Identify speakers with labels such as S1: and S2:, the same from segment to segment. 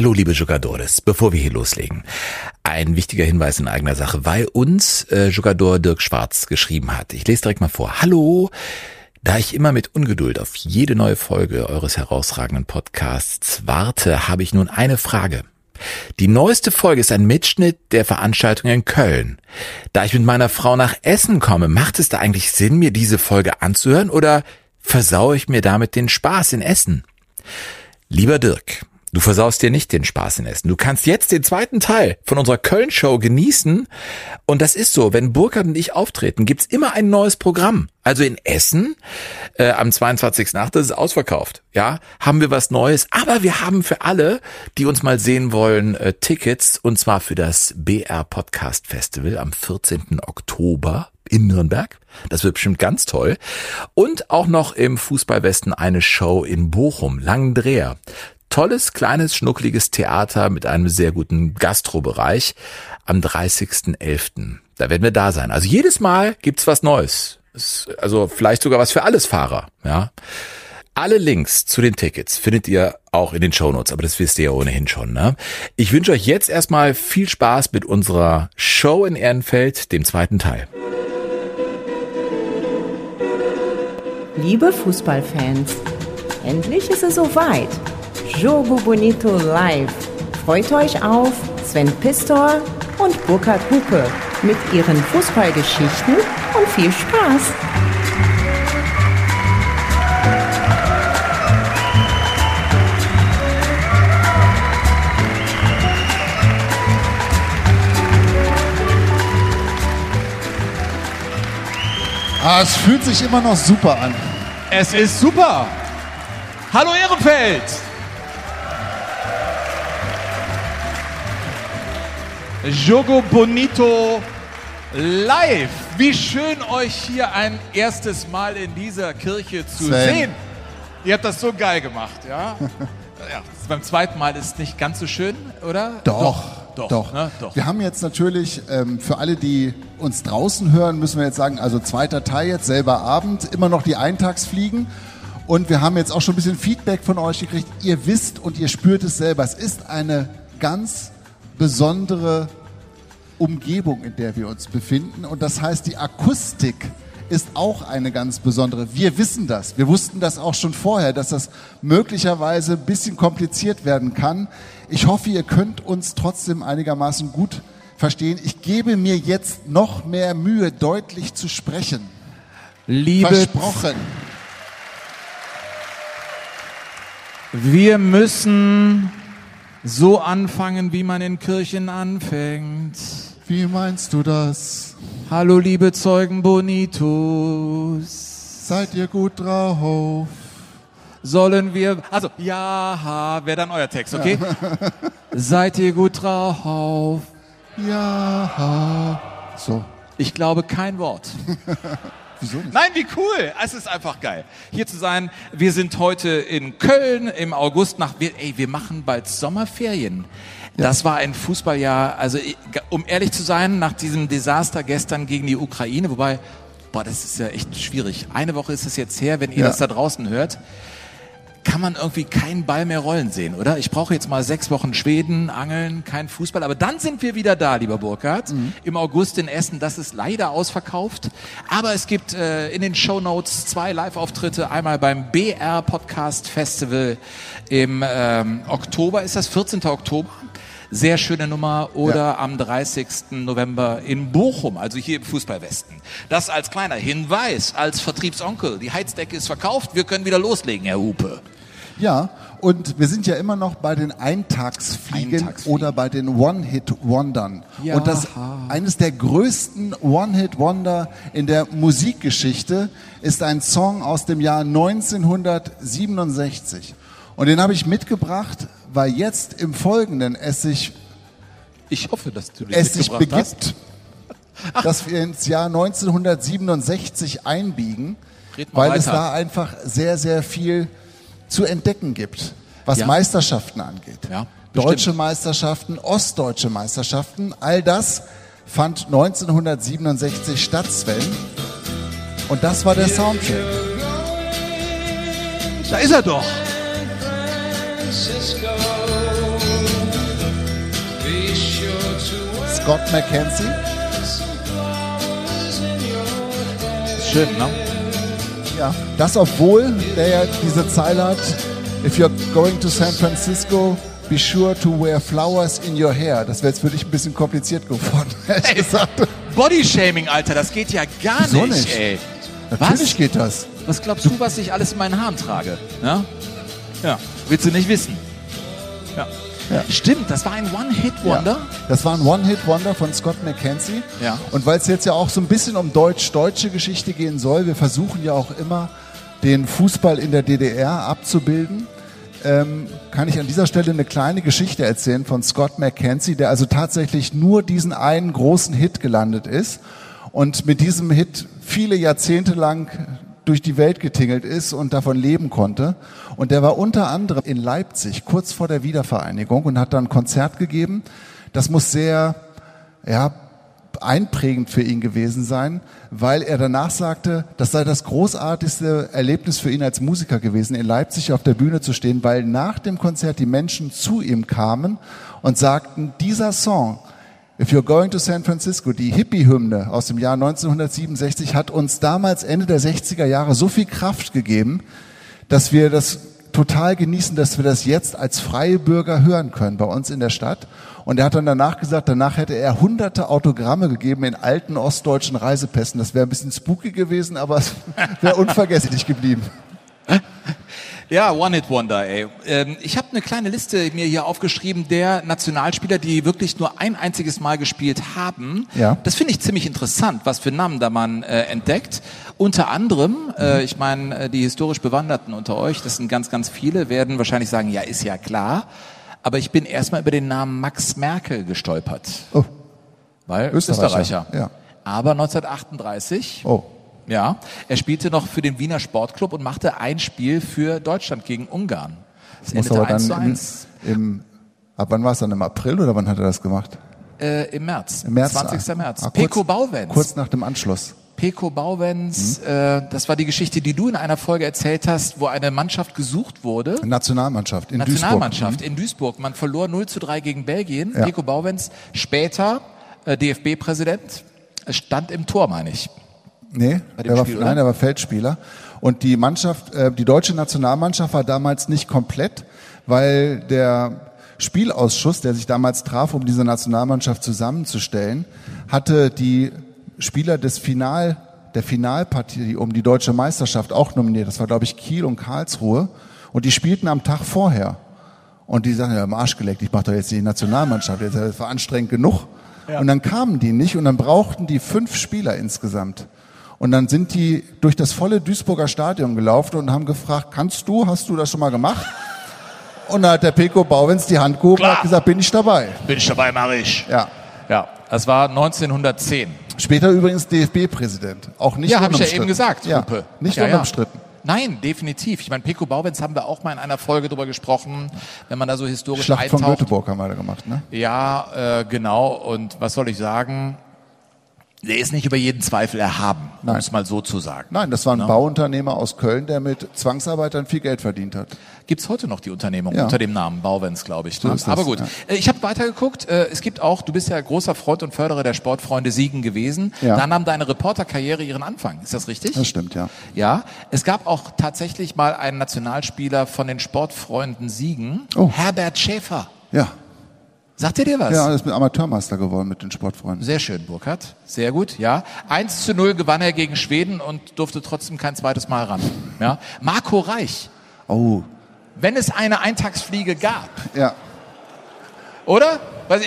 S1: Hallo liebe Jugadores, bevor wir hier loslegen, ein wichtiger Hinweis in eigener Sache, weil uns äh, Jugador Dirk Schwarz geschrieben hat. Ich lese direkt mal vor. Hallo, da ich immer mit Ungeduld auf jede neue Folge eures herausragenden Podcasts warte, habe ich nun eine Frage. Die neueste Folge ist ein Mitschnitt der Veranstaltung in Köln. Da ich mit meiner Frau nach Essen komme, macht es da eigentlich Sinn, mir diese Folge anzuhören oder versaue ich mir damit den Spaß in Essen? Lieber Dirk, Du versaust dir nicht den Spaß in Essen. Du kannst jetzt den zweiten Teil von unserer Köln-Show genießen. Und das ist so, wenn Burkhard und ich auftreten, gibt's immer ein neues Programm. Also in Essen äh, am 22.8. das ist ausverkauft. Ja, haben wir was Neues. Aber wir haben für alle, die uns mal sehen wollen, äh, Tickets. Und zwar für das BR Podcast Festival am 14. Oktober in Nürnberg. Das wird bestimmt ganz toll. Und auch noch im Fußballwesten eine Show in Bochum, Langendreher tolles, kleines, schnuckliges Theater mit einem sehr guten Gastrobereich am 30.11. Da werden wir da sein. Also jedes Mal gibt's was Neues. Also vielleicht sogar was für alles Fahrer, ja. Alle Links zu den Tickets findet ihr auch in den Shownotes, aber das wisst ihr ja ohnehin schon. Ne? Ich wünsche euch jetzt erstmal viel Spaß mit unserer Show in Ehrenfeld, dem zweiten Teil.
S2: Liebe Fußballfans, endlich ist es soweit. Jogo Bonito Live. Freut euch auf Sven Pistor und Burkhard Hupe mit ihren Fußballgeschichten und viel Spaß.
S3: Ah, es fühlt sich immer noch super an.
S4: Es ist super. Hallo Ehrenfeld. Jogo Bonito live. Wie schön euch hier ein erstes Mal in dieser Kirche zu
S3: Sven.
S4: sehen. Ihr habt das so geil gemacht, ja? ja beim zweiten Mal ist es nicht ganz so schön, oder?
S3: Doch,
S4: Doch,
S3: doch.
S4: ne? doch.
S3: Wir haben jetzt natürlich, ähm, für alle, die uns draußen hören, müssen wir jetzt sagen, also zweiter Teil jetzt, selber Abend, immer noch die Eintagsfliegen. Und wir haben jetzt auch schon ein bisschen Feedback von euch gekriegt. Ihr wisst und ihr spürt es selber. Es ist eine ganz besondere Umgebung, in der wir uns befinden. Und das heißt, die Akustik ist auch eine ganz besondere. Wir wissen das. Wir wussten das auch schon vorher, dass das möglicherweise ein bisschen kompliziert werden kann. Ich hoffe, ihr könnt uns trotzdem einigermaßen gut verstehen. Ich gebe mir jetzt noch mehr Mühe, deutlich zu sprechen.
S4: Liebe,
S3: Versprochen.
S4: wir müssen so anfangen, wie man in Kirchen anfängt.
S3: Wie meinst du das?
S4: Hallo liebe Zeugen Bonitus.
S3: Seid ihr gut drauf?
S4: Sollen wir, also, ja, wäre dann euer Text, okay? Seid ihr gut drauf?
S3: Ja. So.
S4: Ich glaube kein Wort.
S3: Wieso nicht?
S4: Nein, wie cool. Es ist einfach geil, hier zu sein. Wir sind heute in Köln im August nach, wir, ey, wir machen bald Sommerferien. Das war ein Fußballjahr, also um ehrlich zu sein, nach diesem Desaster gestern gegen die Ukraine, wobei, boah, das ist ja echt schwierig. Eine Woche ist es jetzt her, wenn ihr
S3: Ja.
S4: das da draußen hört. Kann man irgendwie keinen Ball mehr rollen sehen, oder? Ich brauche jetzt mal sechs Wochen Schweden, Angeln, kein Fußball. Aber dann sind wir wieder da, lieber Burkhard. Im August in Essen. Das ist leider ausverkauft. Aber es gibt äh, in den Show Notes zwei Live-Auftritte. Einmal beim BR Podcast Festival im ähm, Oktober. Ist das 14. Oktober? Sehr schöne Nummer. Oder
S3: Ja.
S4: am 30. November in Bochum, also hier im Fußballwesten. Das als kleiner Hinweis, als Vertriebsonkel. Die Heizdecke ist verkauft. Wir können wieder loslegen, Herr Hupe.
S3: Ja, und wir sind ja immer noch bei den Eintagsfliegen,
S4: Eintagsfliegen.
S3: oder bei den One-Hit-Wondern.
S4: Ja.
S3: Und das eines der größten One-Hit-Wonder in der Musikgeschichte ist ein Song aus dem Jahr 1967. Und den habe ich mitgebracht, weil jetzt im Folgenden es sich,
S4: Ich hoffe, dass du
S3: es sich
S4: mitgebracht hast.
S3: begibt, dass wir ins Jahr 1967 einbiegen, weil es
S4: weiter.
S3: da einfach sehr, sehr viel zu entdecken gibt, was
S4: Ja.
S3: Meisterschaften angeht.
S4: Ja,
S3: Deutsche. Meisterschaften, ostdeutsche Meisterschaften, all das fand 1967 statt, Sven. Und das war der Soundtrack.
S4: Da ist er doch.
S3: Scott McKenzie.
S4: Schön, ne?
S3: Ja. Das, obwohl der ja diese Zeile hat, if you're going to San Francisco, be sure to wear flowers in your hair. Das wäre jetzt für dich ein bisschen kompliziert geworden, ehrlich gesagt.
S4: Bodyshaming, Alter, das geht ja gar
S3: Wieso
S4: nicht,
S3: nicht?
S4: ey.
S3: Natürlich
S4: Was?
S3: geht das.
S4: Was glaubst du, was ich alles in meinen Haaren trage? Ja? Ja. Willst du nicht wissen? Ja.
S3: Ja.
S4: Stimmt, das war ein One-Hit-Wonder.
S3: Ja. Das war ein One-Hit-Wonder von Scott McKenzie.
S4: Ja.
S3: Und weil es jetzt ja auch so ein bisschen um deutsch-deutsche Geschichte gehen soll, wir versuchen ja auch immer, den Fußball in der DDR abzubilden, ähm, kann ich an dieser Stelle eine kleine Geschichte erzählen von Scott McKenzie, der also tatsächlich nur diesen einen großen Hit gelandet ist und mit diesem Hit viele Jahrzehnte lang durch die Welt getingelt ist und davon leben konnte. Und der war unter anderem in Leipzig kurz vor der Wiedervereinigung und hat dann ein Konzert gegeben. Das muss sehr, ja, einprägend für ihn gewesen sein, weil er danach sagte, das sei das großartigste Erlebnis für ihn als Musiker gewesen, in Leipzig auf der Bühne zu stehen, weil nach dem Konzert die Menschen zu ihm kamen und sagten, dieser Song, If You're Going to San Francisco, die Hippie-Hymne aus dem Jahr 1967, hat uns damals Ende der 60er Jahre so viel Kraft gegeben, dass wir das total genießen, dass wir das jetzt als freie Bürger hören können bei uns in der Stadt. Und er hat dann danach gesagt, danach hätte er hunderte Autogramme gegeben in alten ostdeutschen Reisepässen. Das wäre ein bisschen spooky gewesen, aber es wäre unvergesslich geblieben.
S4: Ja, One-Hit-Wonder, ey. Ähm, ich habe eine kleine Liste mir hier aufgeschrieben der Nationalspieler, die wirklich nur ein einziges Mal gespielt haben.
S3: Ja.
S4: Das finde ich ziemlich interessant, was für Namen da man äh, entdeckt. Unter anderem, äh, ich meine, äh, die historisch Bewanderten unter euch, das sind ganz, ganz viele, werden wahrscheinlich sagen, ja, ist ja klar. Aber ich bin erstmal über den Namen Max Merkel gestolpert.
S3: Oh,
S4: Weil
S3: Österreicher,
S4: Österreicher.
S3: ja.
S4: Aber 1938
S3: oh.
S4: Ja, er spielte noch für den Wiener Sportclub und machte ein Spiel für Deutschland gegen Ungarn. Es
S3: Muss
S4: endete
S3: aber
S4: 1 zu
S3: dann im,
S4: 1
S3: im, ab wann war es dann? Im April oder wann hat er das gemacht?
S4: äh, im März.
S3: Im März.
S4: 20. März.
S3: Ah,
S4: Peko Bauwenz.
S3: Kurz nach dem Anschluss.
S4: Peko Bauwenz,
S3: Mhm.
S4: äh, das war die Geschichte, die du in einer Folge erzählt hast, wo eine Mannschaft gesucht wurde.
S3: Nationalmannschaft in
S4: Nationalmannschaft in Duisburg. Man verlor 0 zu 3 gegen Belgien.
S3: Ja.
S4: Peko Bauwenz, später äh, DFB-Präsident, stand im Tor, meine ich.
S3: Nee, er war,
S4: Spiel,
S3: nein, er war Feldspieler. Und die Mannschaft, äh, die deutsche Nationalmannschaft war damals nicht komplett, weil der Spielausschuss, der sich damals traf, um diese Nationalmannschaft zusammenzustellen, hatte die Spieler des Final, der Finalpartie um die deutsche Meisterschaft auch nominiert. Das war, glaube ich, Kiel und Karlsruhe. Und die spielten am Tag vorher. Und die sagen, ja, im Arsch geleckt, ich mache doch jetzt die Nationalmannschaft, das war anstrengend genug. Und dann kamen die nicht und dann brauchten die fünf Spieler insgesamt. Und dann sind die durch das volle Duisburger Stadion gelaufen und haben gefragt, kannst du, hast du das schon mal gemacht? Und da hat der Peko Bauwens die Hand gehoben und hat gesagt, bin ich dabei.
S4: Bin ich dabei, mach ich.
S3: Ja.
S4: Ja, das war 1910.
S3: Später übrigens DFB-Präsident. Auch nicht
S4: ja, habe ich ja eben gesagt,
S3: ja,
S4: Hupe.
S3: Nicht
S4: ja,
S3: unumstritten.
S4: Ja. Nein, definitiv. Ich meine, Peko Bauwenz haben wir auch mal in einer Folge drüber gesprochen, wenn man da so historisch
S3: Schlacht von
S4: eintaucht.
S3: Göteborg haben wir da gemacht, ne?
S4: Ja, äh, genau. Und was soll ich sagen? Der ist nicht über jeden Zweifel erhaben, um es mal so zu sagen.
S3: Nein, das war ein
S4: Ja.
S3: Bauunternehmer aus Köln, der mit Zwangsarbeitern viel Geld verdient hat.
S4: Gibt's heute noch die Unternehmung
S3: Ja.
S4: unter dem Namen Bauwenz, glaube ich.
S3: So
S4: ne?
S3: das,
S4: Aber gut,
S3: ja.
S4: Äh, ich habe weitergeguckt. Äh, Es gibt auch, du bist ja großer Freund und Förderer der Sportfreunde Siegen gewesen.
S3: Ja.
S4: Da nahm deine Reporterkarriere ihren Anfang. Ist das richtig?
S3: Das stimmt, ja.
S4: Ja, es gab auch tatsächlich mal einen Nationalspieler von den Sportfreunden Siegen,
S3: Oh.
S4: Herbert Schäfer.
S3: Ja.
S4: Sagt ihr dir was?
S3: Ja, er ist mit Amateurmeister geworden mit den Sportfreunden.
S4: Sehr schön, Burkhard. Sehr gut, ja. 1 zu 0 gewann er gegen Schweden und durfte trotzdem kein zweites Mal ran. Ja. Marco Reich.
S3: Oh,
S4: Wenn es eine Eintagsfliege gab,
S3: ja.
S4: oder? Was,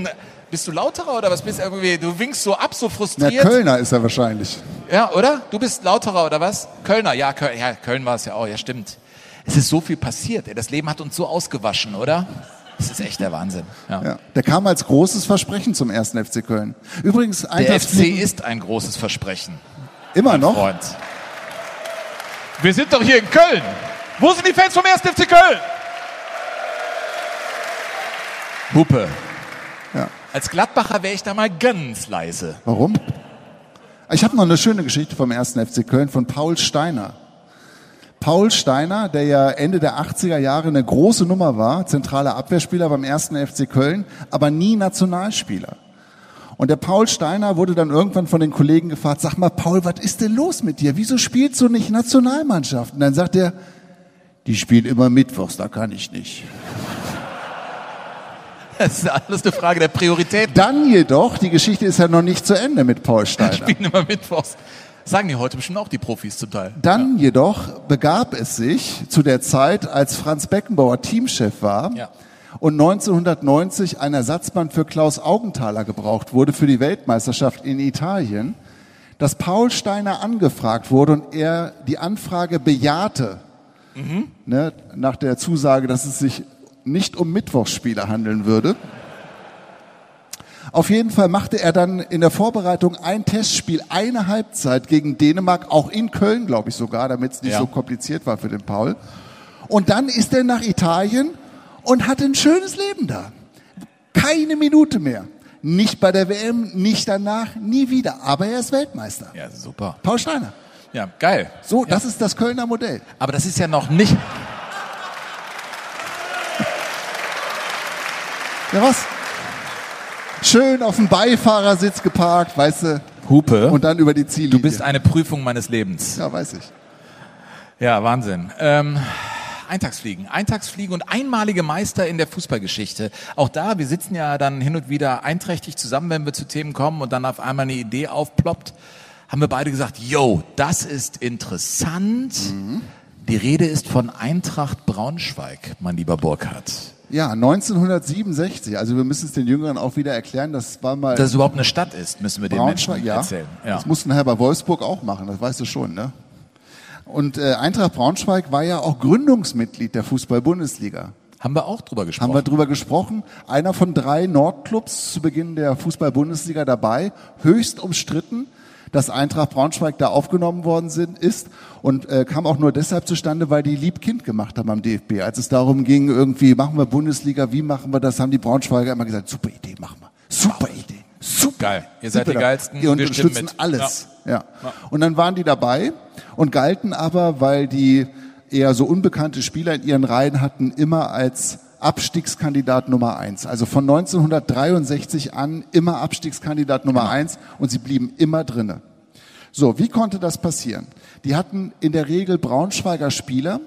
S4: bist du lauterer oder was bist du irgendwie? Du winkst so ab, so frustriert.
S3: Kölner ist er wahrscheinlich.
S4: Ja, oder? Du bist lauterer oder was? Kölner, ja, Köln, ja, Köln war es ja auch, ja, stimmt. Es ist so viel passiert. Ey. Das Leben hat uns so ausgewaschen, oder? Das ist echt der Wahnsinn. Ja.
S3: Ja. Der kam als großes Versprechen zum ersten FC Köln. Übrigens,
S4: Der FC ist ein großes Versprechen,
S3: immer noch.
S4: Freund. Wir sind doch hier in Köln. Wo sind die Fans vom 1. FC Köln? Hupe.
S3: Ja.
S4: Als Gladbacher wäre ich da mal ganz leise.
S3: Warum? Ich habe noch eine schöne Geschichte vom ersten FC Köln von Paul Steiner. Paul Steiner, der ja Ende der 80er Jahre eine große Nummer war, zentraler Abwehrspieler beim ersten FC Köln, aber nie Nationalspieler. Und der Paul Steiner wurde dann irgendwann von den Kollegen gefragt, sag mal, Paul, was ist denn los mit dir? Wieso spielst du nicht Nationalmannschaft? Und dann sagt er, die spielt immer Mittwochs, da kann ich nicht.
S4: Das ist alles eine Frage der Priorität.
S3: Dann jedoch, die Geschichte ist ja noch nicht zu Ende mit Paul Steiner.
S4: Spielen immer Mittwochs. Sagen die heute bestimmt auch die Profis zum Teil.
S3: Dann jedoch begab es sich zu der Zeit, als Franz Beckenbauer Teamchef war
S4: Ja.
S3: und 1990 ein Ersatzmann für Klaus Augenthaler gebraucht wurde für die Weltmeisterschaft in Italien, dass Paul Steiner angefragt wurde und er die Anfrage bejahte, ne, nach der Zusage, dass es sich nicht um Mittwochsspiele handeln würde. Auf jeden Fall machte er dann in der Vorbereitung ein Testspiel, eine Halbzeit gegen Dänemark, auch in Köln, glaube ich sogar, damit es nicht
S4: Ja.
S3: so kompliziert war für den Paul. Und dann ist er nach Italien und hat ein schönes Leben da. Keine Minute mehr. Nicht bei der WM, nicht danach, nie wieder. Aber er ist Weltmeister.
S4: Ja, super.
S3: Paul Steiner.
S4: Ja, geil.
S3: So, das ist das Kölner Modell.
S4: Aber das ist ja noch nicht.
S3: Ja, was? Schön auf dem Beifahrersitz geparkt, weißt du,
S4: Hupe.
S3: und dann über die Ziellinie.
S4: du bist eine Prüfung meines Lebens.
S3: ja, weiß ich.
S4: Ja, Wahnsinn. Ähm, Eintagsfliegen. Eintagsfliegen und einmalige Meister in der Fußballgeschichte. Auch da, wir sitzen ja dann hin und wieder einträchtig zusammen, wenn wir zu Themen kommen und dann auf einmal eine Idee aufploppt, haben wir beide gesagt, yo, das ist interessant. Die Rede ist von Eintracht Braunschweig, mein lieber Burkhardt.
S3: Ja, 1967. Also wir müssen es den Jüngeren auch wieder erklären. Das war mal
S4: Dass es überhaupt eine Stadt ist, müssen wir den. Menschen
S3: Ja,
S4: erzählen. Ja.
S3: das mussten nachher bei Wolfsburg auch machen. Das weißt du schon, ne? Und äh, Eintracht Braunschweig war ja auch Gründungsmitglied der Fußball-Bundesliga.
S4: Haben wir auch drüber gesprochen.
S3: Haben wir drüber gesprochen. Einer von drei Nordclubs zu Beginn der Fußball-Bundesliga dabei. Höchst umstritten, dass Eintracht Braunschweig da aufgenommen worden sind, ist und äh, kam auch nur deshalb zustande, weil die Lieb-Kind gemacht haben am DFB. Als es darum ging, irgendwie machen wir Bundesliga, wie machen wir das, haben die Braunschweiger immer gesagt, super Idee, machen wir. Super Idee. Super.
S4: Geil. Ihr seid
S3: Super.
S4: die Geilsten.
S3: Ihr unterstützen alles. Ja. Und dann waren die dabei und galten aber, weil die eher so unbekannte Spieler in ihren Reihen hatten, immer als Abstiegskandidat Nummer eins. Also von 1963 an immer Abstiegskandidat Nummer
S4: Genau.
S3: eins und sie blieben immer drinne. So, wie konnte das passieren? Die hatten in der Regel Braunschweiger Spieler,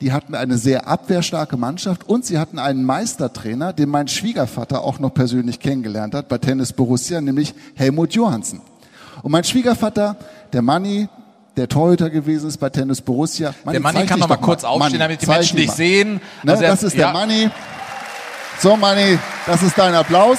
S3: die hatten eine sehr abwehrstarke Mannschaft und sie hatten einen Meistertrainer, den mein Schwiegervater auch noch persönlich kennengelernt hat bei Tennis Borussia, nämlich Helmut Johansen. Und mein Schwiegervater, der Manni, der Torhüter gewesen ist bei Tennis Borussia.
S4: Der Manni kann noch mal kurz aufstehen,
S3: Manni,
S4: damit die Menschen dich sehen.
S3: Ne,
S4: Also er-
S3: das ist
S4: ja.
S3: der Manni. So, Manni, das ist dein Applaus.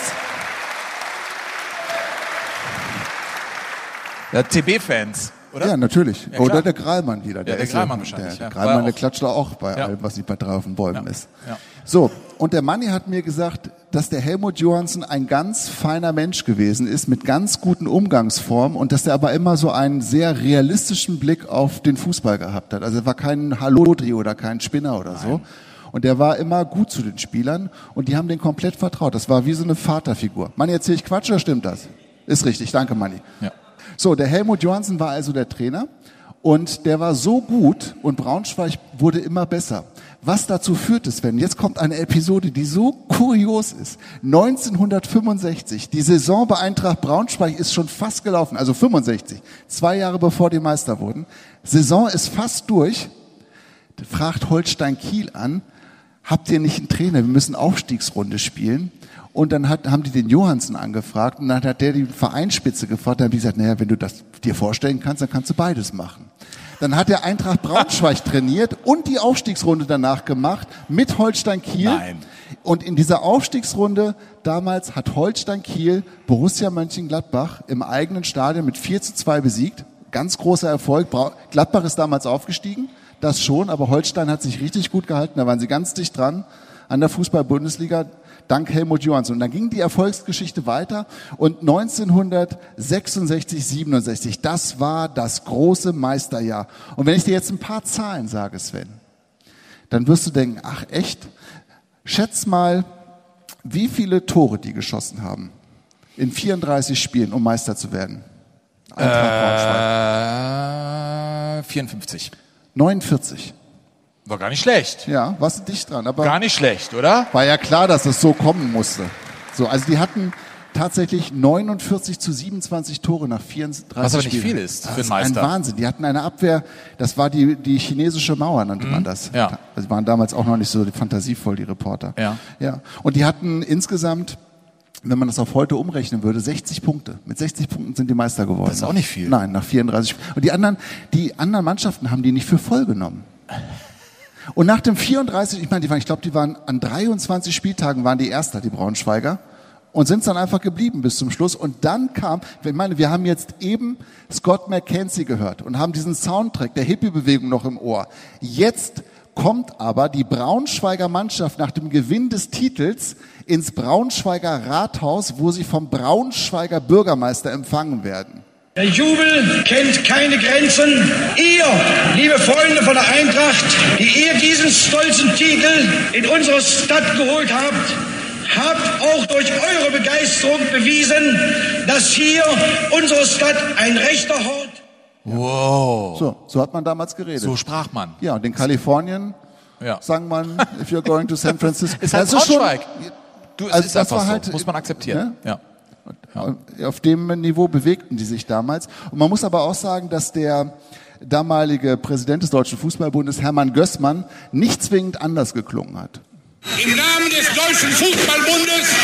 S4: Ja, TB-Fans, oder?
S3: Ja, natürlich.
S4: Ja,
S3: Oder der Greilmann wieder. Der
S4: der
S3: ist
S4: Greilmann
S3: ja,
S4: wahrscheinlich,
S3: Der, der
S4: ja.
S3: Greilmann,
S4: War
S3: der klatscht da auch bei
S4: Ja.
S3: allem, was nicht bei drei auf den Bäumen
S4: Ja.
S3: ist.
S4: Ja.
S3: So, und der Manni hat mir gesagt, dass der Helmut Johansen ein ganz feiner Mensch gewesen ist, mit ganz guten Umgangsformen und dass er aber immer so einen sehr realistischen Blick auf den Fußball gehabt hat. Also er war kein Hallodri oder kein Spinner oder so. Und der war immer gut zu den Spielern und die haben den komplett vertraut. Das war wie so eine Vaterfigur. Manni, erzähl ich Quatsch oder stimmt das? Ist richtig, danke Manni.
S4: Ja.
S3: So, der Helmut Johansen war also der Trainer und der war so gut und Braunschweig wurde immer besser. Was dazu führte, Sven, jetzt kommt eine Episode, die so kurios ist. 1965, die Saison bei Eintracht Braunschweig ist schon fast gelaufen, also 65, zwei Jahre bevor die Meister wurden. Saison ist fast durch, fragt Holstein Kiel an, habt ihr nicht einen Trainer, wir müssen Aufstiegsrunde spielen. Und dann hat, haben die den Johansen angefragt und dann hat der die Vereinsspitze gefragt, dann haben die gesagt, naja, wenn du das dir vorstellen kannst, dann kannst du beides machen. Dann hat der Eintracht Braunschweig trainiert und die Aufstiegsrunde danach gemacht mit Holstein Kiel.
S4: Nein.
S3: Und in dieser Aufstiegsrunde damals hat Holstein Kiel Borussia Mönchengladbach im eigenen Stadion mit 4 zu 2 besiegt. Ganz großer Erfolg. Gladbach ist damals aufgestiegen, das schon, aber Holstein hat sich richtig gut gehalten. Da waren sie ganz dicht dran an der Fußball-Bundesliga, dank Helmut Johansson. Und dann ging die Erfolgsgeschichte weiter und 1966, 67, das war das große Meisterjahr. Und wenn ich dir jetzt ein paar Zahlen sage, Sven, dann wirst du denken, ach echt? Schätz mal, wie viele Tore die geschossen haben in 34 Spielen, um Meister zu werden. Eintracht.
S4: Äh, 54.
S3: 49.
S4: War gar nicht schlecht.
S3: Ja, warst du dicht dran. Aber
S4: Gar nicht schlecht, oder?
S3: war ja klar, dass es so kommen musste. So, also die hatten tatsächlich 49 zu 27 Tore nach 34
S4: Was aber nicht
S3: Spielen.
S4: viel ist für
S3: Das
S4: einen Meister.
S3: Ein Wahnsinn. Die hatten eine Abwehr, das war die, die chinesische Mauer, nannte man das.
S4: Mhm. ja.
S3: Also die waren damals auch noch nicht so fantasievoll, die Reporter.
S4: Ja.
S3: ja. Und die hatten insgesamt, wenn man das auf heute umrechnen würde, 60 Punkte. Mit 60 Punkten sind die Meister geworden.
S4: Das ist auch nicht viel.
S3: Nein, nach 34. Und die anderen, die anderen Mannschaften haben die nicht für voll genommen. Und nach dem 34, ich meine, die waren, ich glaube, die waren an 23 Spieltagen waren die Erster, die Braunschweiger. Und sind dann einfach geblieben bis zum Schluss. Und dann kam, ich meine, wir haben jetzt eben Scott McKenzie gehört und haben diesen Soundtrack der Hippie-Bewegung noch im Ohr. Jetzt kommt aber die Braunschweiger Mannschaft nach dem Gewinn des Titels ins Braunschweiger Rathaus, wo sie vom Braunschweiger Bürgermeister empfangen werden.
S5: Der Jubel kennt keine Grenzen. Ihr, liebe Freunde von der Eintracht, die ihr diesen stolzen Titel in unsere Stadt geholt habt, habt auch durch eure Begeisterung bewiesen, dass hier unsere Stadt ein rechter Hort
S4: Wow.
S3: So, so hat man damals geredet.
S4: So sprach man.
S3: ja, und in Kalifornien
S4: Ja.
S3: sang man, if you're going to San Francisco.
S4: Ist halt
S3: Das schon-
S4: Braunschweig. Du, es
S3: Also
S4: ist
S3: das
S4: einfach
S3: war
S4: so.
S3: halt-
S4: Muss man akzeptieren. Ja.
S3: Auf dem Niveau bewegten die sich damals. Und man muss aber auch sagen, dass der damalige Präsident des Deutschen Fußballbundes, Hermann Gößmann, nicht zwingend anders geklungen hat.
S6: Im Namen des Deutschen Fußballbundes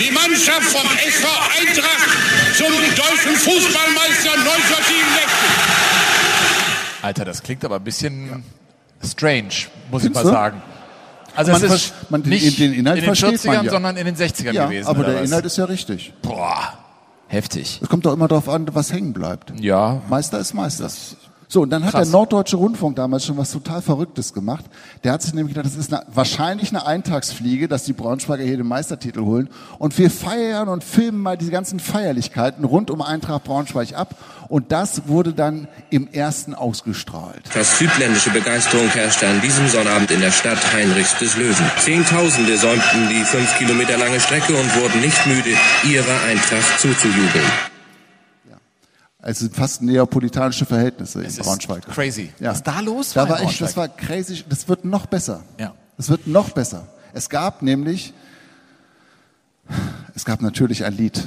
S6: die Mannschaft vom SV Eintracht zum Deutschen Fußballmeister 1967.
S4: Alter, das klingt aber ein bisschen strange, muss
S3: Findest
S4: ich mal
S3: du?
S4: sagen. Also
S3: Man
S4: es ist
S3: man-
S4: nicht
S3: den Inhalt
S4: in den
S3: versteht
S4: 40ern,
S3: man ja.
S4: sondern in den 60ern
S3: Ja,
S4: gewesen.
S3: aber der
S4: was?
S3: Inhalt ist ja richtig.
S4: Boah, heftig.
S3: Es kommt doch immer darauf an, was hängen bleibt.
S4: Ja.
S3: Meister ist Meister. So, und dann hat
S4: Krass.
S3: der Norddeutsche Rundfunk damals schon was total Verrücktes gemacht. Der hat sich nämlich gedacht, das ist eine, wahrscheinlich eine Eintagsfliege, dass die Braunschweiger hier den Meistertitel holen. Und wir feiern und filmen mal diese ganzen Feierlichkeiten rund um Eintracht Braunschweig ab. Und das wurde dann im ersten ausgestrahlt.
S7: Fast südländische Begeisterung herrschte an diesem Sonnabend in der Stadt Heinrichs des Löwen. Zehntausende säumten die fünf Kilometer lange Strecke und wurden nicht müde, ihrer Eintracht zuzujubeln.
S3: Also fast neapolitanische Verhältnisse in
S4: Es ist
S3: Braunschweig.
S4: crazy.
S3: Ja.
S4: Was da los
S3: Da
S4: war in
S3: echt, das war crazy. Das wird noch besser.
S4: Ja.
S3: Es wird noch besser. Es gab nämlich, es gab natürlich ein Lied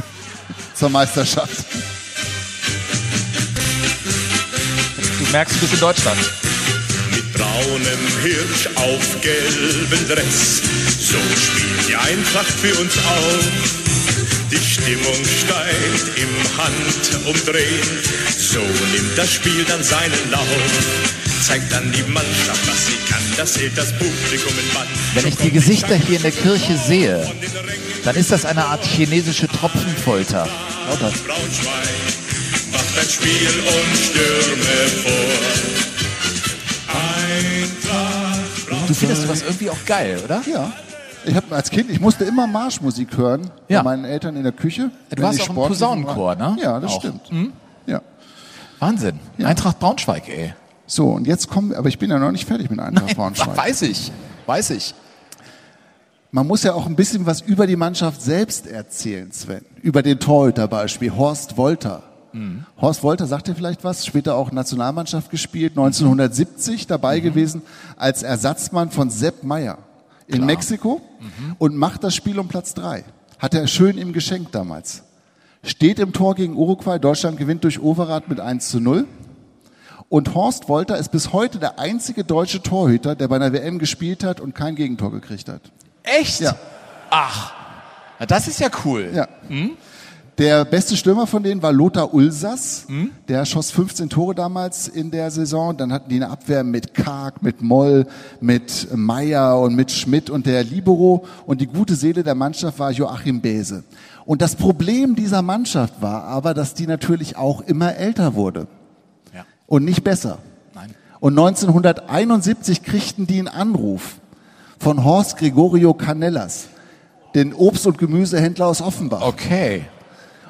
S3: zur Meisterschaft.
S4: Du merkst, du bist in Deutschland.
S8: Mit braunem Hirsch auf gelben Dress. So spielt die Eintracht für uns auch. Stimmung steigt im Handumdrehen. So nimmt das Spiel dann seinen Lauf. Zeigt dann die Mannschaft, was sie kann. Das hält das Publikum in Bann.
S4: Wenn ich die Gesichter hier in der Kirche sehe, dann ist das eine Art chinesische Tropfenfolter.
S8: Braunschweig macht ein Spiel und Stürme vor. Eintracht
S4: Du findest sowas irgendwie auch geil, oder?
S3: Ja. Ich habe als Kind, ich musste immer Marschmusik hören
S4: Ja.
S3: bei meinen Eltern in der Küche.
S4: Du warst auch im Posaunenchor, ne?
S3: Ja, das
S4: Auch.
S3: stimmt. Ja.
S4: Wahnsinn. Eintracht Braunschweig, ey.
S3: So, und jetzt kommen, aber ich bin ja noch nicht fertig mit Eintracht Braunschweig.
S4: Weiß ich. Weiß ich.
S3: Man muss ja auch ein bisschen was über die Mannschaft selbst erzählen, Sven. Über den Torhüter Beispiel, Horst Wolter. Horst Wolter sagt dir vielleicht was, später auch Nationalmannschaft gespielt, 1970 dabei gewesen als Ersatzmann von Sepp Meyer in Mexiko und macht das Spiel um Platz drei. Hat er schön ihm geschenkt damals. Steht im Tor gegen Uruguay, Deutschland gewinnt durch Overath mit 1 zu 0. Und Horst Wolter ist bis heute der einzige deutsche Torhüter, der bei einer WM gespielt hat und kein Gegentor gekriegt hat.
S4: Echt?
S3: Ja.
S4: Ach. Das ist ja cool.
S3: Ja. Der beste Stürmer von denen war Lothar Ulsas. Der schoss 15 Tore damals in der Saison. Dann hatten die eine Abwehr mit Karg, mit Moll, mit Meier und mit Schmidt und der Libero. Und die gute Seele der Mannschaft war Joachim Behse. Und das Problem dieser Mannschaft war aber, dass die natürlich auch immer älter wurde.
S4: Ja.
S3: Und nicht besser.
S4: Nein.
S3: Und 1971 kriegten die einen Anruf von Horst Gregorio Canellas, den Obst- und Gemüsehändler aus Offenbach.
S4: Okay.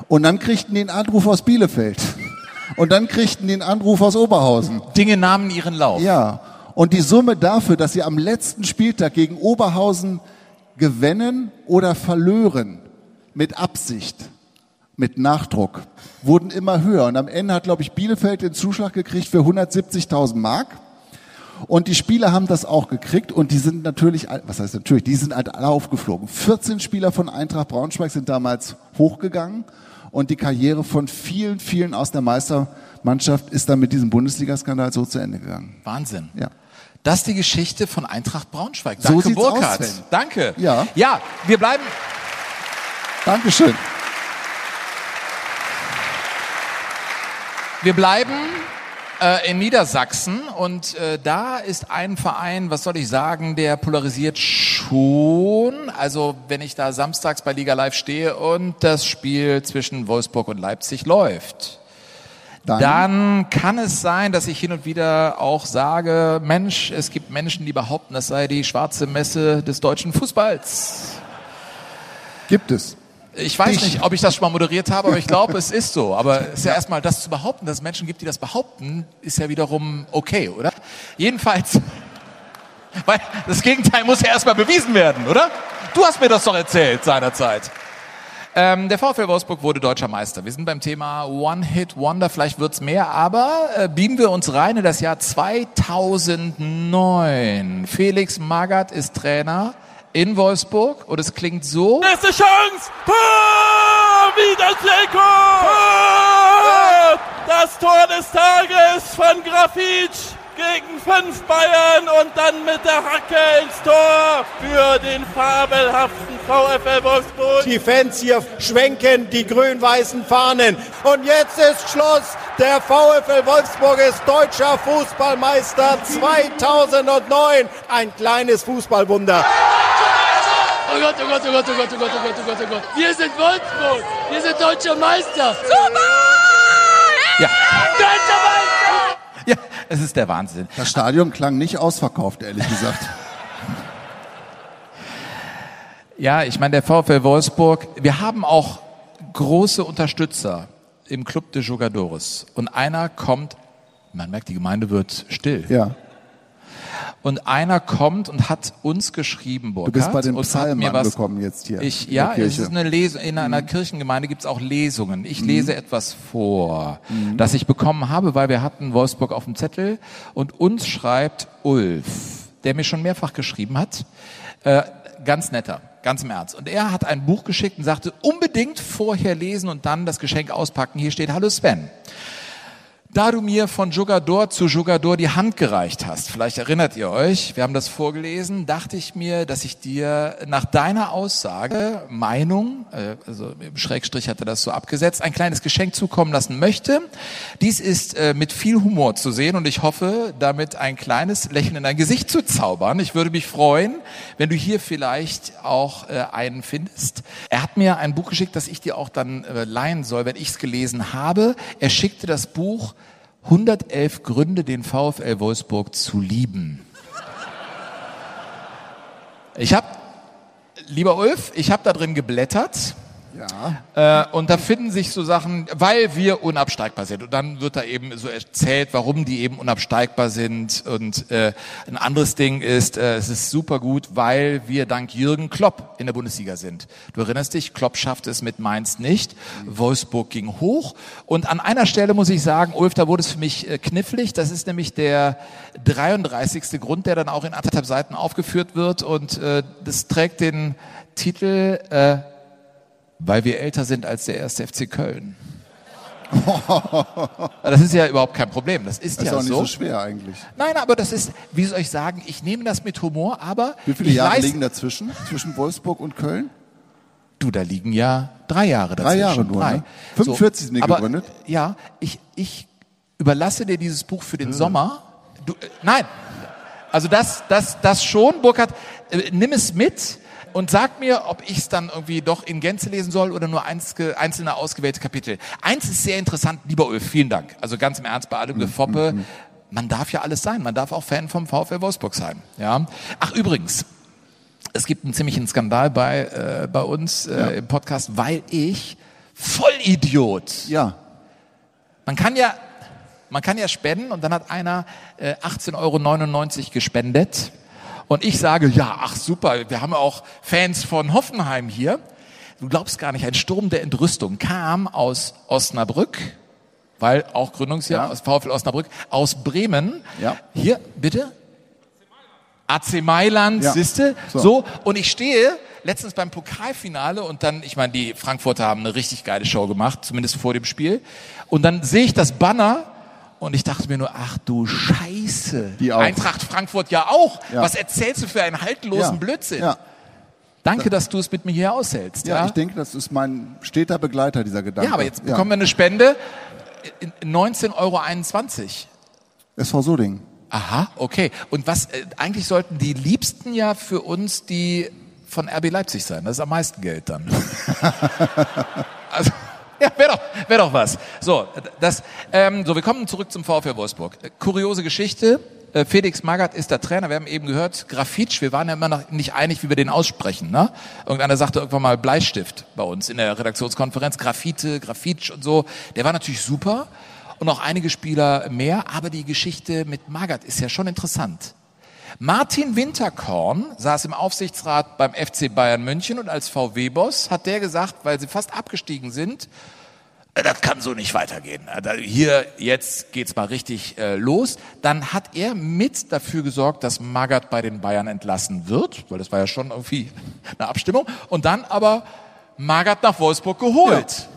S3: Und dann kriegten die einen Anruf aus Bielefeld. Und dann kriegten die einen Anruf aus Oberhausen.
S4: Dinge nahmen ihren Lauf.
S3: Ja. Und die Summe dafür, dass sie am letzten Spieltag gegen Oberhausen gewinnen oder verlören, mit Absicht, mit Nachdruck, wurden immer höher. Und am Ende hat, glaube ich, Bielefeld den Zuschlag gekriegt für 170.000 Mark. Und die Spieler haben das auch gekriegt und die sind natürlich, was heißt natürlich, die sind halt alle aufgeflogen. 14 Spieler von Eintracht Braunschweig sind damals hochgegangen und die Karriere von vielen, vielen aus der Meistermannschaft ist dann mit diesem Bundesligaskandal so zu Ende gegangen.
S4: Wahnsinn.
S3: Ja.
S4: Das ist die Geschichte von Eintracht Braunschweig.
S3: So
S4: Danke,
S3: aus,
S4: Burkhard. Danke.
S3: Ja.
S4: Ja, wir bleiben.
S3: Dankeschön.
S4: Wir bleiben äh, in Niedersachsen und äh, da ist ein Verein, was soll ich sagen, der polarisiert schon. Also wenn ich da samstags bei Liga Live stehe und das Spiel zwischen Wolfsburg und Leipzig läuft,
S3: Dann,
S4: dann kann es sein, dass ich hin und wieder auch sage, Mensch, es gibt Menschen, die behaupten, das sei die schwarze Messe des deutschen Fußballs.
S3: gibt es.
S4: Ich weiß
S3: Dich.
S4: nicht, ob ich das schon mal moderiert habe, aber ich glaube, es ist so. Aber es ist ja erstmal, das zu behaupten, dass es Menschen gibt, die das behaupten, ist ja wiederum okay, oder? Jedenfalls, weil das Gegenteil muss ja erstmal bewiesen werden, oder? Du hast mir das doch erzählt seinerzeit. Ähm, der VfL Wolfsburg wurde deutscher Meister. Wir sind beim Thema One-Hit-Wonder, vielleicht wird's mehr, aber äh, beamen wir uns rein in das Jahr 2009. Felix Magath ist Trainer in Wolfsburg und es klingt so.
S9: Nächste Chance! Tor! Wieder! Tor! Das Tor des Tages von Grafitsch gegen fünf Bayern und dann mit der Hacke ins Tor für den fabelhaften VfL Wolfsburg.
S10: Die Fans hier schwenken die grün-weißen Fahnen. Und jetzt ist Schluss. Der VfL Wolfsburg ist deutscher Fußballmeister 2009. Ein kleines Fußballwunder.
S11: Oh Gott, oh Gott, oh Gott, oh Gott, oh Gott, oh Gott, oh Gott, oh Gott. Wir sind Wolfsburg. Wir sind deutscher Meister. Super!
S4: Ja.
S11: Deutscher Meister!
S4: Ja, es ist der Wahnsinn.
S3: Das Stadion klang nicht ausverkauft, ehrlich gesagt.
S4: Ja, ich meine, der VfL Wolfsburg, wir haben auch große Unterstützer im Club de Jogadores. Und einer kommt, man merkt, die Gemeinde wird still.
S3: Ja.
S4: Und einer kommt und hat uns geschrieben, Burkhard.
S3: Du bist bei den Psalmen angekommen jetzt hier.
S4: Ich,
S3: in
S4: ja, es.
S3: Mhm.
S4: ist eine Lesung. In einer Kirchengemeinde gibt es auch Lesungen. Ich lese etwas vor,
S3: Mhm.
S4: das ich bekommen habe, weil wir hatten Wolfsburg auf dem Zettel. Und uns schreibt Ulf, der mir schon mehrfach geschrieben hat. Äh, ganz netter, ganz im Ernst. Und er hat ein Buch geschickt und sagte, unbedingt vorher lesen und dann das Geschenk auspacken. Hier steht, hallo Sven. Da du mir von Jogador zu Jogador die Hand gereicht hast, vielleicht erinnert ihr euch, wir haben das vorgelesen, dachte ich mir, dass ich dir nach deiner Aussage, Meinung, äh, also im Schrägstrich hat er das so abgesetzt, ein kleines Geschenk zukommen lassen möchte. Dies ist äh, mit viel Humor zu sehen und ich hoffe, damit ein kleines Lächeln in dein Gesicht zu zaubern. Ich würde mich freuen, wenn du hier vielleicht auch äh, einen findest. Er hat mir ein Buch geschickt, das ich dir auch dann leihen soll, wenn ich es gelesen habe. Er schickte das Buch 111 Gründe, den VfL Wolfsburg zu lieben. Ich habe, lieber Ulf, ich habe da drin geblättert.
S3: Ja.
S4: Äh, und da finden sich so Sachen, weil wir unabsteigbar sind. Und dann wird da eben so erzählt, warum die eben unabsteigbar sind. Und äh, ein anderes Ding ist, äh, es ist super gut, weil wir dank Jürgen Klopp in der Bundesliga sind. Du erinnerst dich, Klopp schaffte es mit Mainz nicht. Wolfsburg ging hoch. Und an einer Stelle muss ich sagen, Ulf, da wurde es für mich äh, knifflig. Das ist nämlich der 33. Grund, der dann auch in anderthalb Seiten aufgeführt wird. Und äh, das trägt den Titel... Äh, weil wir älter sind als der erste FC Köln. Das ist ja überhaupt kein Problem. Das ist,
S3: Das ist
S4: ja
S3: auch nicht
S4: so.
S3: so schwer eigentlich.
S4: Nein, aber das ist, wie soll ich sagen, ich nehme das mit Humor, aber
S3: Wie viele Jahre liegen dazwischen? Zwischen Wolfsburg und Köln?
S4: Du, da liegen ja drei Jahre dazwischen.
S3: Drei Jahre nur,
S4: Drei.
S3: ne? 45 sind die
S4: aber,
S3: gegründet?
S4: Ja, ich, ich überlasse dir dieses Buch für den Sommer. Du, äh, nein, also das, das, das schon, Burkhard, äh, nimm es mit und sag mir, ob ich es dann irgendwie doch in Gänze lesen soll oder nur einzelne, ausgewählte Kapitel. Eins ist sehr interessant, lieber Ulf, vielen Dank. Also ganz im Ernst, bei allem Gefoppe, man darf ja alles sein. Man darf auch Fan vom VfL Wolfsburg sein. Ja. Ach, übrigens, es gibt einen ziemlichen Skandal bei, äh, bei uns äh, im Podcast, weil ich Vollidiot.
S3: Ja.
S4: Man kann ja, man kann ja spenden und dann hat einer äh, 18,99 Euro gespendet. Und ich sage, ja, ach super, wir haben auch Fans von Hoffenheim hier. Du glaubst gar nicht, ein Sturm der Entrüstung kam aus Osnabrück, weil auch Gründungsjahr
S3: Ja.
S4: aus VfL Osnabrück, aus Bremen.
S3: Ja.
S4: Hier, bitte? AC Mailand,
S3: Ja.
S4: siehste,
S3: So.
S4: so. Und ich stehe letztens beim Pokalfinale und dann, ich meine, die Frankfurter haben eine richtig geile Show gemacht, zumindest vor dem Spiel. Und dann sehe ich das Banner und ich dachte mir nur, ach du Scheiße.
S3: Die auch.
S4: Eintracht Frankfurt ja auch.
S3: Ja.
S4: Was erzählst du für einen haltlosen Ja.19
S3: Ja.
S4: Danke, dass du es mit mir hier aushältst.
S3: Ja,
S4: Ja,
S3: ich denke, das ist mein steter Begleiter, dieser Gedanke.
S4: ja aber jetzt bekommen wir eine Spende. 19,21 Euro.
S3: SV Soding.
S4: Aha, okay. Und was, äh, eigentlich sollten die Liebsten ja für uns die von RB Leipzig sein. Das ist am meisten Geld dann. also, ja, wäre doch, wär doch was. So, das, ähm, so, wir kommen zurück zum VfL Wolfsburg. Äh, Kuriose Geschichte. Äh, Felix Magath ist der Trainer. Wir haben eben gehört, Grafitsch, wir waren ja immer noch nicht einig, wie wir den aussprechen. Ne? Irgendeiner sagte irgendwann mal Bleistift bei uns in der Redaktionskonferenz. Graffite, Grafitsch und so. Der war natürlich super. Und noch einige Spieler mehr. Aber die Geschichte mit Magath ist ja schon interessant. Martin Winterkorn saß im Aufsichtsrat beim FC Bayern München und als VW-Boss hat der gesagt, weil sie fast abgestiegen sind, äh, das kann so nicht weitergehen. Äh, Hier, jetzt geht's mal richtig äh, los. Dann hat er mit dafür gesorgt, dass Magath bei den Bayern entlassen wird, weil das war ja schon irgendwie eine Abstimmung. Und dann aber Magath nach Wolfsburg geholt.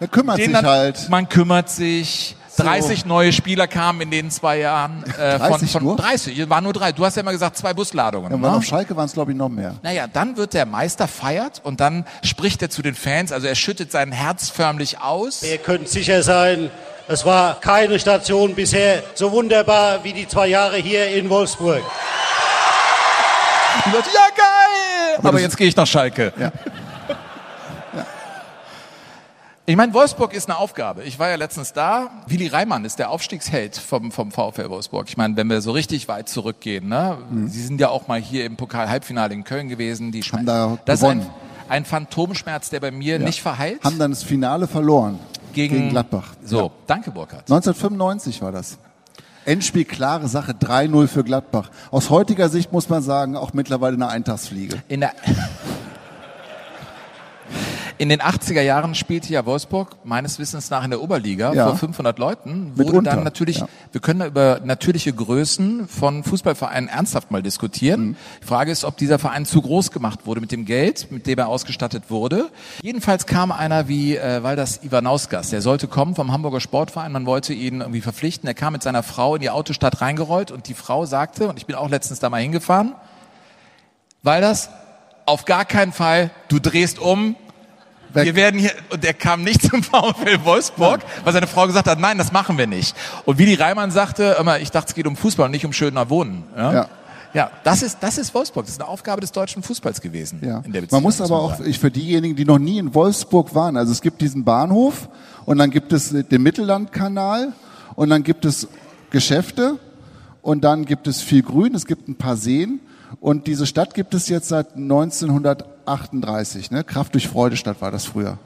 S3: Er kümmert
S4: Den
S3: sich
S4: dann,
S3: halt.
S4: Man kümmert sich. 30 neue Spieler kamen in den zwei Jahren. Äh,
S3: 30
S4: von,
S3: nur?
S4: von 30. Hier waren nur drei. Du hast ja immer gesagt, zwei Busladungen.
S3: Ja,
S4: ne?
S3: auf Schalke waren es, glaube ich, noch mehr.
S4: Naja, dann wird der Meister feiert und dann spricht er zu den Fans. Also er schüttet sein Herz förmlich aus.
S12: Ihr könnt sicher sein, es war keine Station bisher so wunderbar wie die zwei Jahre hier in Wolfsburg.
S4: Die Leute, ja geil! Aber,
S3: das-
S4: jetzt gehe ich nach Schalke.
S3: Ja.
S4: Ich meine, Wolfsburg ist eine Aufgabe. Ich war ja letztens da. Willi Reimann ist der Aufstiegsheld vom, vom VfL Wolfsburg. Ich meine, wenn wir so richtig weit zurückgehen, ne? Sie sind ja auch mal hier im Pokal-Halbfinale in Köln gewesen. Die
S3: Haben da
S4: das ist ein,
S3: gewonnen.
S4: ein Phantomschmerz, der bei mir nicht verheilt.
S3: Haben dann das Finale verloren.
S4: gegen,
S3: gegen Gladbach.
S4: So,
S3: Ja.
S4: danke Burkhard.
S3: 1995 war das. Endspiel, klare Sache, 3-0 für Gladbach. Aus heutiger Sicht muss man sagen, auch mittlerweile eine Eintagsfliege.
S4: In der in den 80er Jahren spielte ja Wolfsburg meines Wissens nach in der Oberliga
S3: Ja.
S4: vor 500 Leuten. Wurde
S3: Mitunter,
S4: dann natürlich,
S3: ja.
S4: wir können da über natürliche Größen von Fußballvereinen ernsthaft mal diskutieren.
S3: Mhm.
S4: Die Frage ist, ob dieser Verein zu groß gemacht wurde mit dem Geld, mit dem er ausgestattet wurde. Jedenfalls kam einer wie äh, Waldas Ivanauskas, der sollte kommen vom Hamburger Sportverein, man wollte ihn irgendwie verpflichten. Er kam mit seiner Frau in die Autostadt reingerollt und die Frau sagte, und ich bin auch letztens da mal hingefahren, weil das auf gar keinen Fall, du drehst um, wir werden hier, und er kam nicht zum VfL Wolfsburg, weil seine Frau gesagt hat, nein, das machen wir nicht. Und Willi Reimann sagte immer, ich dachte, es geht um Fußball und nicht um schöner Wohnen. Ja,
S3: Ja.
S4: ja das, ist, das ist Wolfsburg, das ist eine Aufgabe des deutschen Fußballs gewesen.
S3: Ja.
S4: In der Beziehung,
S3: Man muss aber auch ich, für diejenigen, die noch nie in Wolfsburg waren, also es gibt diesen Bahnhof und dann gibt es den Mittellandkanal und dann gibt es Geschäfte und dann gibt es viel Grün, es gibt ein paar Seen und diese Stadt gibt es jetzt seit 1938. Ne? Kraft durch Freudestadt war das früher.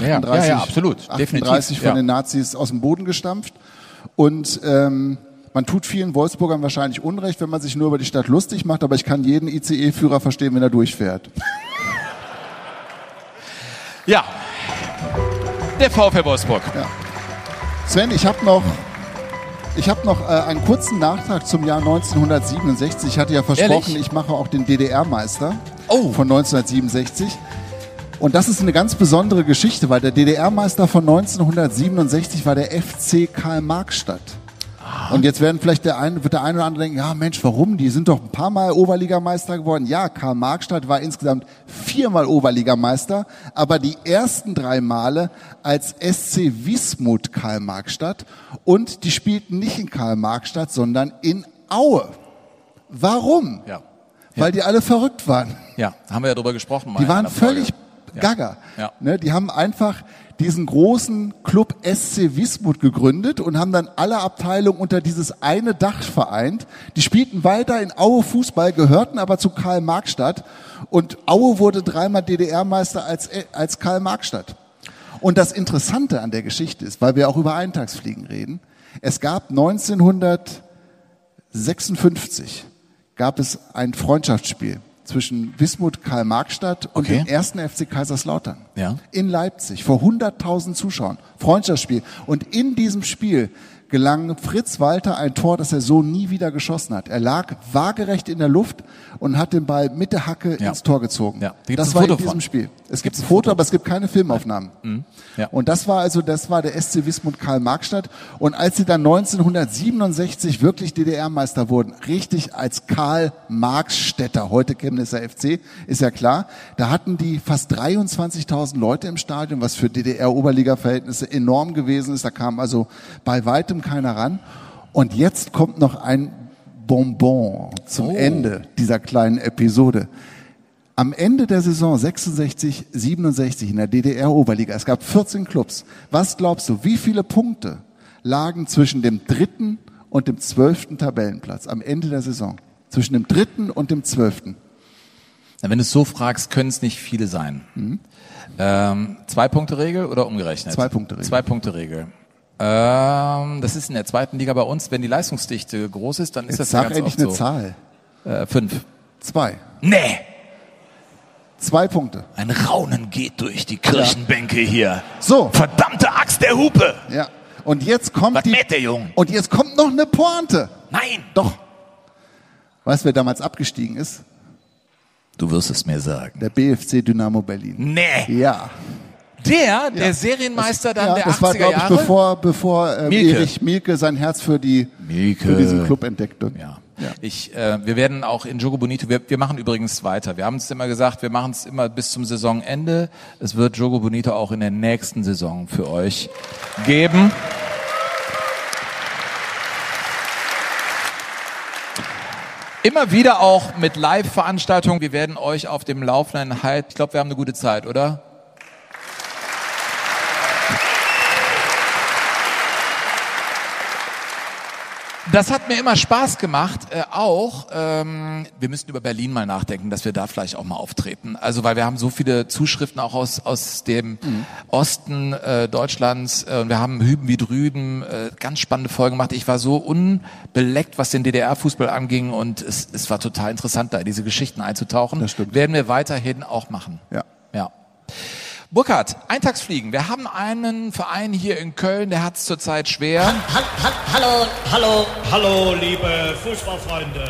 S4: Ja, ja, ja, ja, absolut,
S3: 38
S4: definitiv,
S3: von
S4: ja.
S3: den Nazis aus dem Boden gestampft und ähm, man tut vielen Wolfsburgern wahrscheinlich Unrecht, wenn man sich nur über die Stadt lustig macht, aber ich kann jeden ICE-Führer verstehen, wenn er durchfährt.
S4: Ja. Der VfL Wolfsburg.
S3: Sven, ich habe noch, ich habe noch äh, einen kurzen Nachtrag zum Jahr 1967. Ich hatte ja versprochen,
S4: Ehrlich?
S3: ich mache auch den DDR-Meister
S4: Oh.
S3: von 1967. Und das ist eine ganz besondere Geschichte, weil der DDR-Meister von 1967 war der FC Karl-Marx-Stadt. Und jetzt werden vielleicht der eine, wird der eine oder andere denken, ja Mensch, warum? Die sind doch ein paar Mal Oberligameister geworden. Ja, Karl-Marx-Stadt war insgesamt viermal Oberligameister, aber die ersten drei Male als SC Wismut Karl-Marx-Stadt. Und die spielten nicht in Karl-Marx-Stadt, sondern in Aue. Warum?
S4: Ja.
S3: Weil die alle verrückt waren.
S4: Ja, haben wir ja drüber gesprochen. mal
S3: Die waren völlig gaga.
S4: Ja.
S3: Ne, die haben einfach diesen großen Club SC Wismut gegründet und haben dann alle Abteilungen unter dieses eine Dach vereint. Die spielten weiter in Aue Fußball, gehörten aber zu Karl-Marx-Stadt und Aue wurde dreimal DDR-Meister als, als Karl-Marx-Stadt. Und das Interessante an der Geschichte ist, weil wir auch über Eintagsfliegen reden, es gab 1956 gab es ein Freundschaftsspiel zwischen Wismut Karl-Marx-Stadt und
S4: Okay.
S3: dem ersten FC Kaiserslautern.
S4: Ja.
S3: In Leipzig vor 100.000 Zuschauern. Freundschaftsspiel. Und in diesem Spiel gelang Fritz Walter ein Tor, das er so nie wieder geschossen hat. Er lag waagerecht in der Luft und hat den Ball mit der Hacke
S4: Ja.
S3: ins Tor gezogen.
S4: Ja, da
S3: das war
S4: Foto
S3: in diesem
S4: von.
S3: Spiel. Es gibt ein Foto, aber es gibt keine Filmaufnahmen.
S4: Mhm. Ja.
S3: Und das war also, das war der SC Wismut Karl Marxstadt. Und als sie dann 1967 wirklich DDR-Meister wurden, richtig als Karl Marxstädter, heute Chemnitzer FC, ist ja klar, da hatten die fast 23.000 Leute im Stadion, was für DDR-Oberliga-Verhältnisse enorm gewesen ist. Da kam also bei weitem keiner ran. Und jetzt kommt noch ein Bonbon zum
S4: Oh.
S3: Ende dieser kleinen Episode. Am Ende der Saison 66, 67 in der DDR-Oberliga, es gab 14 Clubs. Was glaubst du, wie viele Punkte lagen zwischen dem dritten und dem zwölften Tabellenplatz am Ende der Saison? Zwischen dem dritten und dem zwölften.
S4: Wenn du es so fragst, können es nicht viele sein. Ähm, Zwei-Punkte-Regel oder umgerechnet?
S3: Zwei-Punkte-Regel.
S4: Zwei-Punkte-Regel. Ähm, das ist in der zweiten Liga bei uns. Wenn die Leistungsdichte groß ist, dann ist
S3: Jetzt
S4: das
S3: sag
S4: ganz
S3: endlich
S4: oft
S3: eine
S4: so.
S3: Zahl.
S4: Äh, fünf.
S3: Zwei.
S4: Nee!
S3: Zwei Punkte.
S4: Ein Raunen geht durch die Kirchenbänke hier.
S3: So.
S4: Verdammte Axt der Hupe!
S3: Ja. Und jetzt kommt
S4: Was
S3: die,
S4: der Jung?
S3: und jetzt kommt noch eine Pointe.
S4: Nein!
S3: Doch. Weißt du, wer damals abgestiegen ist?
S4: Du wirst es mir sagen.
S3: Der BFC Dynamo Berlin.
S4: Nee!
S3: Ja.
S4: Der, der Serienmeister dann
S3: ja,
S4: der
S3: das
S4: 80er
S3: war, glaube ich,
S4: Jahre?
S3: bevor, bevor ähm,
S4: Mielke.
S3: Erich Mielke sein Herz für, die,
S4: Mielke.
S3: für diesen Club entdeckte.
S4: Ja.
S3: Ja.
S4: Ich, äh, wir werden auch in Jogo Bonito, wir, wir machen übrigens weiter. Wir haben es immer gesagt, wir machen es immer bis zum Saisonende. Es wird Jogo Bonito auch in der nächsten Saison für euch geben. Immer wieder auch mit Live-Veranstaltungen. Wir werden euch auf dem Laufenden halten. Ich glaube, wir haben eine gute Zeit, oder? Das hat mir immer Spaß gemacht, äh, auch. Ähm, wir müssten über Berlin mal nachdenken, dass wir da vielleicht auch mal auftreten. Also, weil wir haben so viele Zuschriften auch aus aus dem Osten äh, Deutschlands. Äh, und wir haben hüben wie drüben äh, ganz spannende Folgen gemacht. Ich war so unbeleckt, was den DDR-Fußball anging, und es, es war total interessant, da in diese Geschichten einzutauchen.
S3: Das stimmt.
S4: Werden wir weiterhin auch machen.
S3: Ja.
S4: Ja. Burkhard, Eintagsfliegen. Wir haben einen Verein hier in Köln, der hat es zurzeit schwer.
S13: Hallo, hallo, hallo, liebe Fußballfreunde.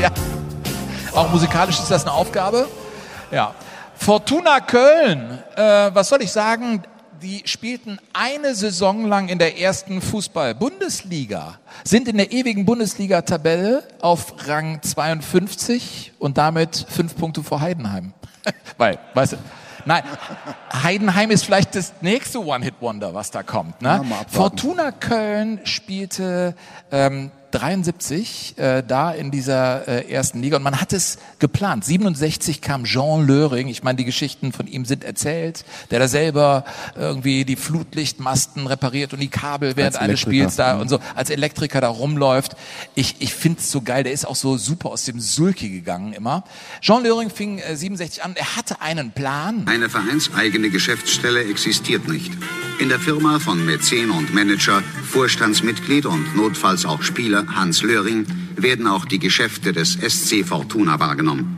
S4: Ja. Auch musikalisch ist das eine Aufgabe. Ja. Fortuna Köln, äh, was soll ich sagen? Die spielten eine Saison lang in der ersten Fußball-Bundesliga, sind in der ewigen Bundesliga-Tabelle auf Rang 52 und damit fünf Punkte vor Heidenheim. Weil, weißt du, nein, Heidenheim ist vielleicht das nächste One-Hit-Wonder, was da kommt. Ne?
S3: Ja.
S4: Fortuna Köln spielte ähm, 73 äh, da in dieser äh, ersten Liga und man hat es geplant. 67 kam Jean Löring, ich meine, die Geschichten von ihm sind erzählt, der da selber irgendwie die Flutlichtmasten repariert und die Kabel während
S3: Als
S4: eines
S3: Elektriker,
S4: Spiels da
S3: ja.
S4: und so als Elektriker da rumläuft. Ich, ich finde es so geil, der ist auch so super aus dem Sulki gegangen immer. Jean Löring fing äh, 67 an, er hatte einen Plan.
S14: Eine vereinseigene Geschäftsstelle existiert nicht. In der Firma von Mäzen und Manager, Vorstandsmitglied und notfalls auch Spieler Hans Löring werden auch die Geschäfte des SC Fortuna wahrgenommen.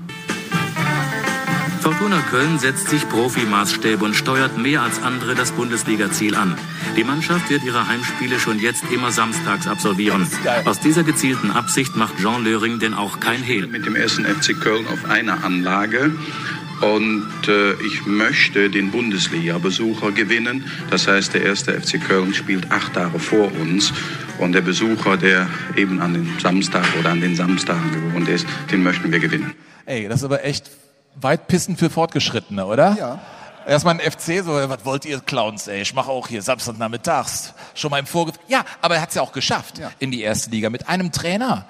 S15: Fortuna Köln setzt sich Profimaßstäbe und steuert mehr als andere das Bundesliga-Ziel an. Die Mannschaft wird ihre Heimspiele schon jetzt immer samstags absolvieren. Aus dieser gezielten Absicht macht Jean Löring denn auch kein Hehl.
S16: mit dem ersten FC Köln auf einer Anlage. Und äh, ich möchte den Bundesliga-Besucher gewinnen. Das heißt, der erste FC Köln spielt acht Tage vor uns. Und der Besucher, der eben an den Samstag oder an den Samstagen gewohnt ist, den möchten wir gewinnen.
S4: Ey, das ist aber echt weit pissen für Fortgeschrittene, oder?
S3: Ja.
S4: Erstmal ein FC, so, was wollt ihr Clowns, ey? Ich mache auch hier Samstagnachmittags. Schon mal im Vorge... Ja, aber er hat es ja auch geschafft
S3: Ja.
S4: in die erste Liga mit einem Trainer.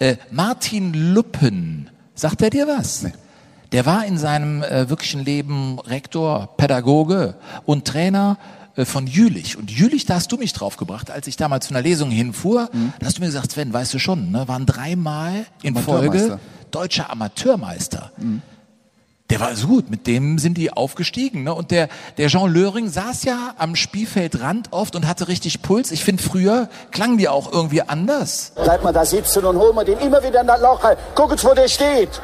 S4: Äh, Martin Luppen. Sagt er dir was?
S3: Nee.
S4: Der war in seinem äh, wirklichen Leben Rektor, Pädagoge und Trainer äh, von Jülich. Und Jülich, da hast du mich draufgebracht, als ich damals zu einer Lesung hinfuhr. Da hast du mir gesagt, Sven, weißt du schon, ne, waren dreimal in Folge deutscher Amateurmeister. Der war so gut, mit dem sind die aufgestiegen. Ne? Und der, der Jean Löring saß ja am Spielfeldrand oft und hatte richtig Puls. Ich finde, früher klangen die auch irgendwie anders.
S17: Bleib mal da sitzen und hol mal den immer wieder in das Loch rein. Guck jetzt, wo der steht.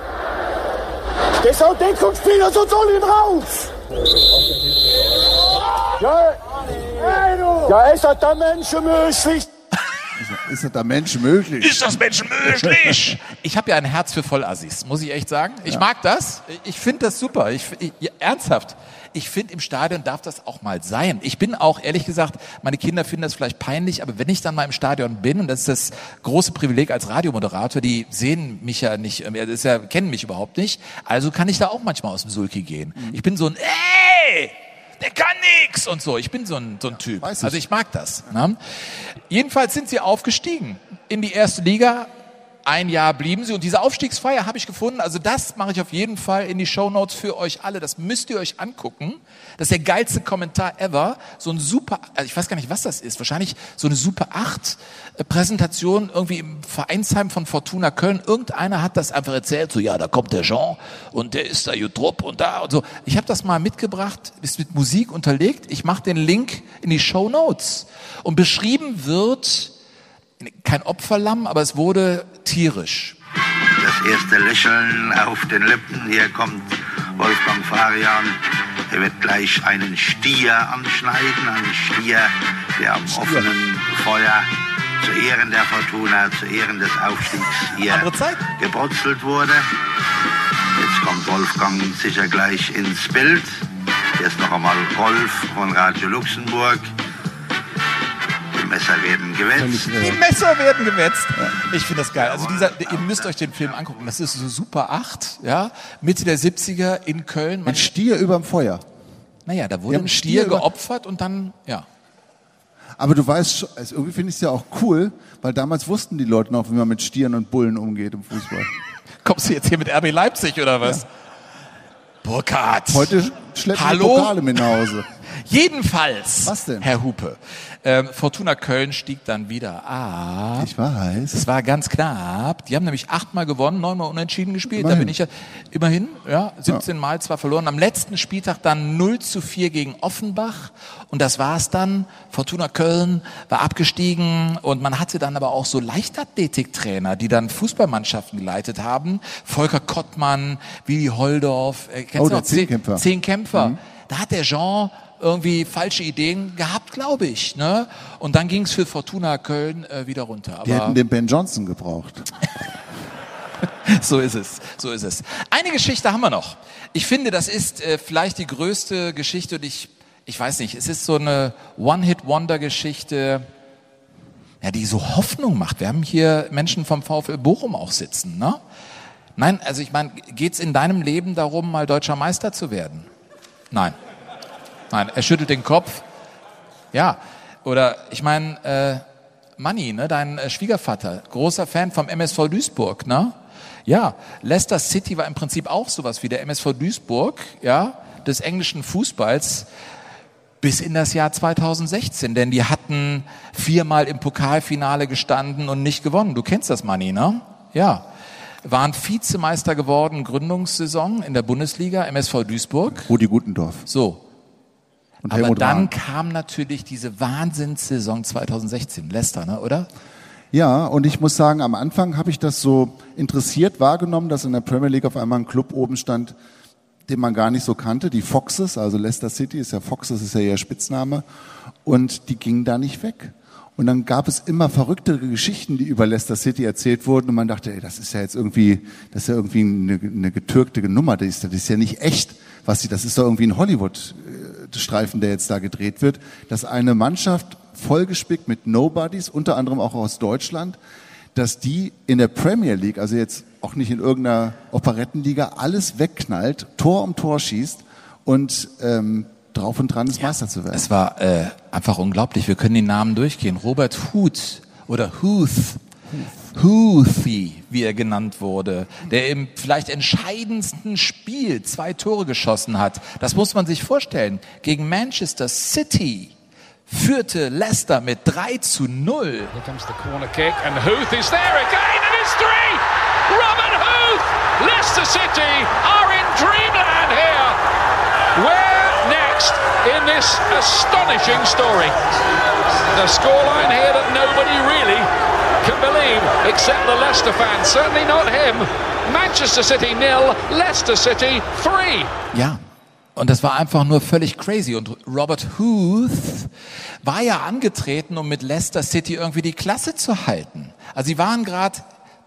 S17: Der auch Deckungsspieler, sonst hol ihn raus. Ja, ja ist das da menschenmöglich?
S3: Ist das da Mensch möglich?
S4: Ist das Menschen möglich? Ich habe ja ein Herz für Vollassis, muss ich echt sagen. Ich mag das. Ich finde das super. Ich, ich, ja, ernsthaft. Ich finde, im Stadion darf das auch mal sein. Ich bin auch, ehrlich gesagt, meine Kinder finden das vielleicht peinlich, aber wenn ich dann mal im Stadion bin, und das ist das große Privileg als Radiomoderator, die sehen mich ja nicht, äh, das ist ja, kennen mich überhaupt nicht, also kann ich da auch manchmal aus dem Sulki gehen. Ich bin so ein, ey! Der kann nix und so. Ich bin so ein, so ein Typ.
S3: ich.
S4: Also ich mag das. Ne? Jedenfalls sind sie aufgestiegen in die erste Liga. Ein Jahr blieben sie und diese Aufstiegsfeier habe ich gefunden. Also das mache ich auf jeden Fall in die Shownotes für euch alle. Das müsst ihr euch angucken. Das ist der geilste Kommentar ever. So ein super, also ich weiß gar nicht, was das ist. Wahrscheinlich so eine Super 8 Präsentation irgendwie im Vereinsheim von Fortuna Köln. Irgendeiner hat das einfach erzählt. So, ja, da kommt der Jean und der ist da Jutrup und da und so. Ich habe das mal mitgebracht, ist mit Musik unterlegt. Ich mache den Link in die Show Notes. Und beschrieben wird kein Opferlamm, aber es wurde tierisch.
S18: Das erste Lächeln auf den Lippen. Hier kommt Wolfgang Farian. Er wird gleich einen Stier anschneiden. Einen Stier, der am offenen Feuer zu Ehren der Fortuna, zu Ehren des Aufstiegs hier gebrutzelt wurde. Jetzt kommt Wolfgang sicher gleich ins Bild. Jetzt noch einmal Rolf von Radio Luxemburg. Die Messer werden gewetzt.
S4: Die Messer werden gewetzt. Ich finde das geil. Also dieser, ihr müsst euch den Film angucken. Das ist so Super 8, ja, Mitte der 70er in Köln.
S3: Ein Stier überm Feuer.
S4: Naja, da wurde ein Stier geopfert und dann, ja.
S3: Aber du weißt, also irgendwie finde ich es ja auch cool, weil damals wussten die Leute noch, wie man mit Stieren und Bullen umgeht im Fußball.
S4: Kommst du jetzt hier mit RB Leipzig oder was? Burkhard.
S3: Heute schleppen
S4: Hallo?
S3: die Pokale mit nach Hause.
S4: Jedenfalls,
S3: Was denn?
S4: Herr Hupe, ähm, Fortuna Köln stieg dann wieder ab.
S3: Ich weiß.
S4: Es war ganz knapp. Die haben nämlich achtmal gewonnen, neunmal unentschieden gespielt. Da
S3: Immerhin.
S4: bin ich ja immerhin, ja, 17 Mal zwar verloren. Am letzten Spieltag dann 0 zu 4 gegen Offenbach. Und das war's dann. Fortuna Köln war abgestiegen und man hatte dann aber auch so Leichtathletiktrainer, die dann Fußballmannschaften geleitet haben. Volker Kottmann, Willi Holdorf. Äh, kennst
S3: Oh,
S4: du noch? Zehn-
S3: Zehnkämpfer.
S4: Zehnkämpfer.
S3: Mhm.
S4: Da hat der Jean irgendwie falsche Ideen gehabt, glaube ich. Ne? Und dann ging's für Fortuna Köln äh, wieder runter.
S3: Die hätten den Ben Johnson gebraucht.
S4: so ist es, so ist es. Eine Geschichte haben wir noch. Ich finde, das ist äh, vielleicht die größte Geschichte und ich, ich weiß nicht, es ist so eine One-Hit-Wonder-Geschichte, ja, die so Hoffnung macht. Wir haben hier Menschen vom VfL Bochum auch sitzen, ne? Nein, also ich meine, geht's in deinem Leben darum, mal deutscher Meister zu werden? Nein. Nein, er schüttelt den Kopf. Ja, oder ich meine, äh, Manni, ne, dein äh, Schwiegervater, großer Fan vom MSV Duisburg, ne? Ja, Leicester City war im Prinzip auch sowas wie der MSV Duisburg, ja, des englischen Fußballs bis in das Jahr 2016, denn die hatten viermal im Pokalfinale gestanden und nicht gewonnen. Du kennst das, Manni, ne? Ja. Waren Vizemeister geworden, Gründungssaison in der Bundesliga, MSV Duisburg.
S3: Rudi Gutendorf.
S4: So,
S3: Und
S4: aber
S3: Helmut
S4: dann
S3: Rahn.
S4: kam natürlich diese Wahnsinnssaison 2016, Leicester, ne, oder?
S3: Ja, und ich muss sagen, am Anfang habe ich das so interessiert wahrgenommen, dass in der Premier League auf einmal ein Club oben stand, den man gar nicht so kannte, die Foxes, also Leicester City ist ja Foxes, ist ja ihr Spitzname, und die gingen da nicht weg. Und dann gab es immer verrücktere Geschichten, die über Leicester City erzählt wurden, und man dachte, ey, das ist ja jetzt irgendwie, das ist ja irgendwie eine, eine getürkte Nummer, das ist, das ist ja nicht echt, was sie, das ist doch irgendwie ein Hollywood-Streifen, der jetzt da gedreht wird, dass eine Mannschaft vollgespickt mit Nobodies, unter anderem auch aus Deutschland, dass die in der Premier League, also jetzt auch nicht in irgendeiner Operettenliga, alles wegknallt, Tor um Tor schießt und ähm, drauf und dran ist, Meister zu werden.
S4: Es war äh, einfach unglaublich. Wir können die Namen durchgehen. Robert Huth oder Huth, Houthi, wie er genannt wurde, der im vielleicht entscheidendsten Spiel zwei Tore geschossen hat. Das muss man sich vorstellen. Gegen Manchester City führte Leicester mit 3 zu 0.
S19: Here comes the corner kick, and Huth is there again, and it's three! Robert Huth! Leicester City are in dreamland here! Where next in this astonishing story? The scoreline here that nobody really can believe, except the Leicester fans, certainly not him. Manchester City nil, Leicester City three.
S4: Ja, Und das war einfach nur völlig crazy. Und Robert Huth war ja angetreten, um mit Leicester City irgendwie die Klasse zu halten. Also sie waren gerade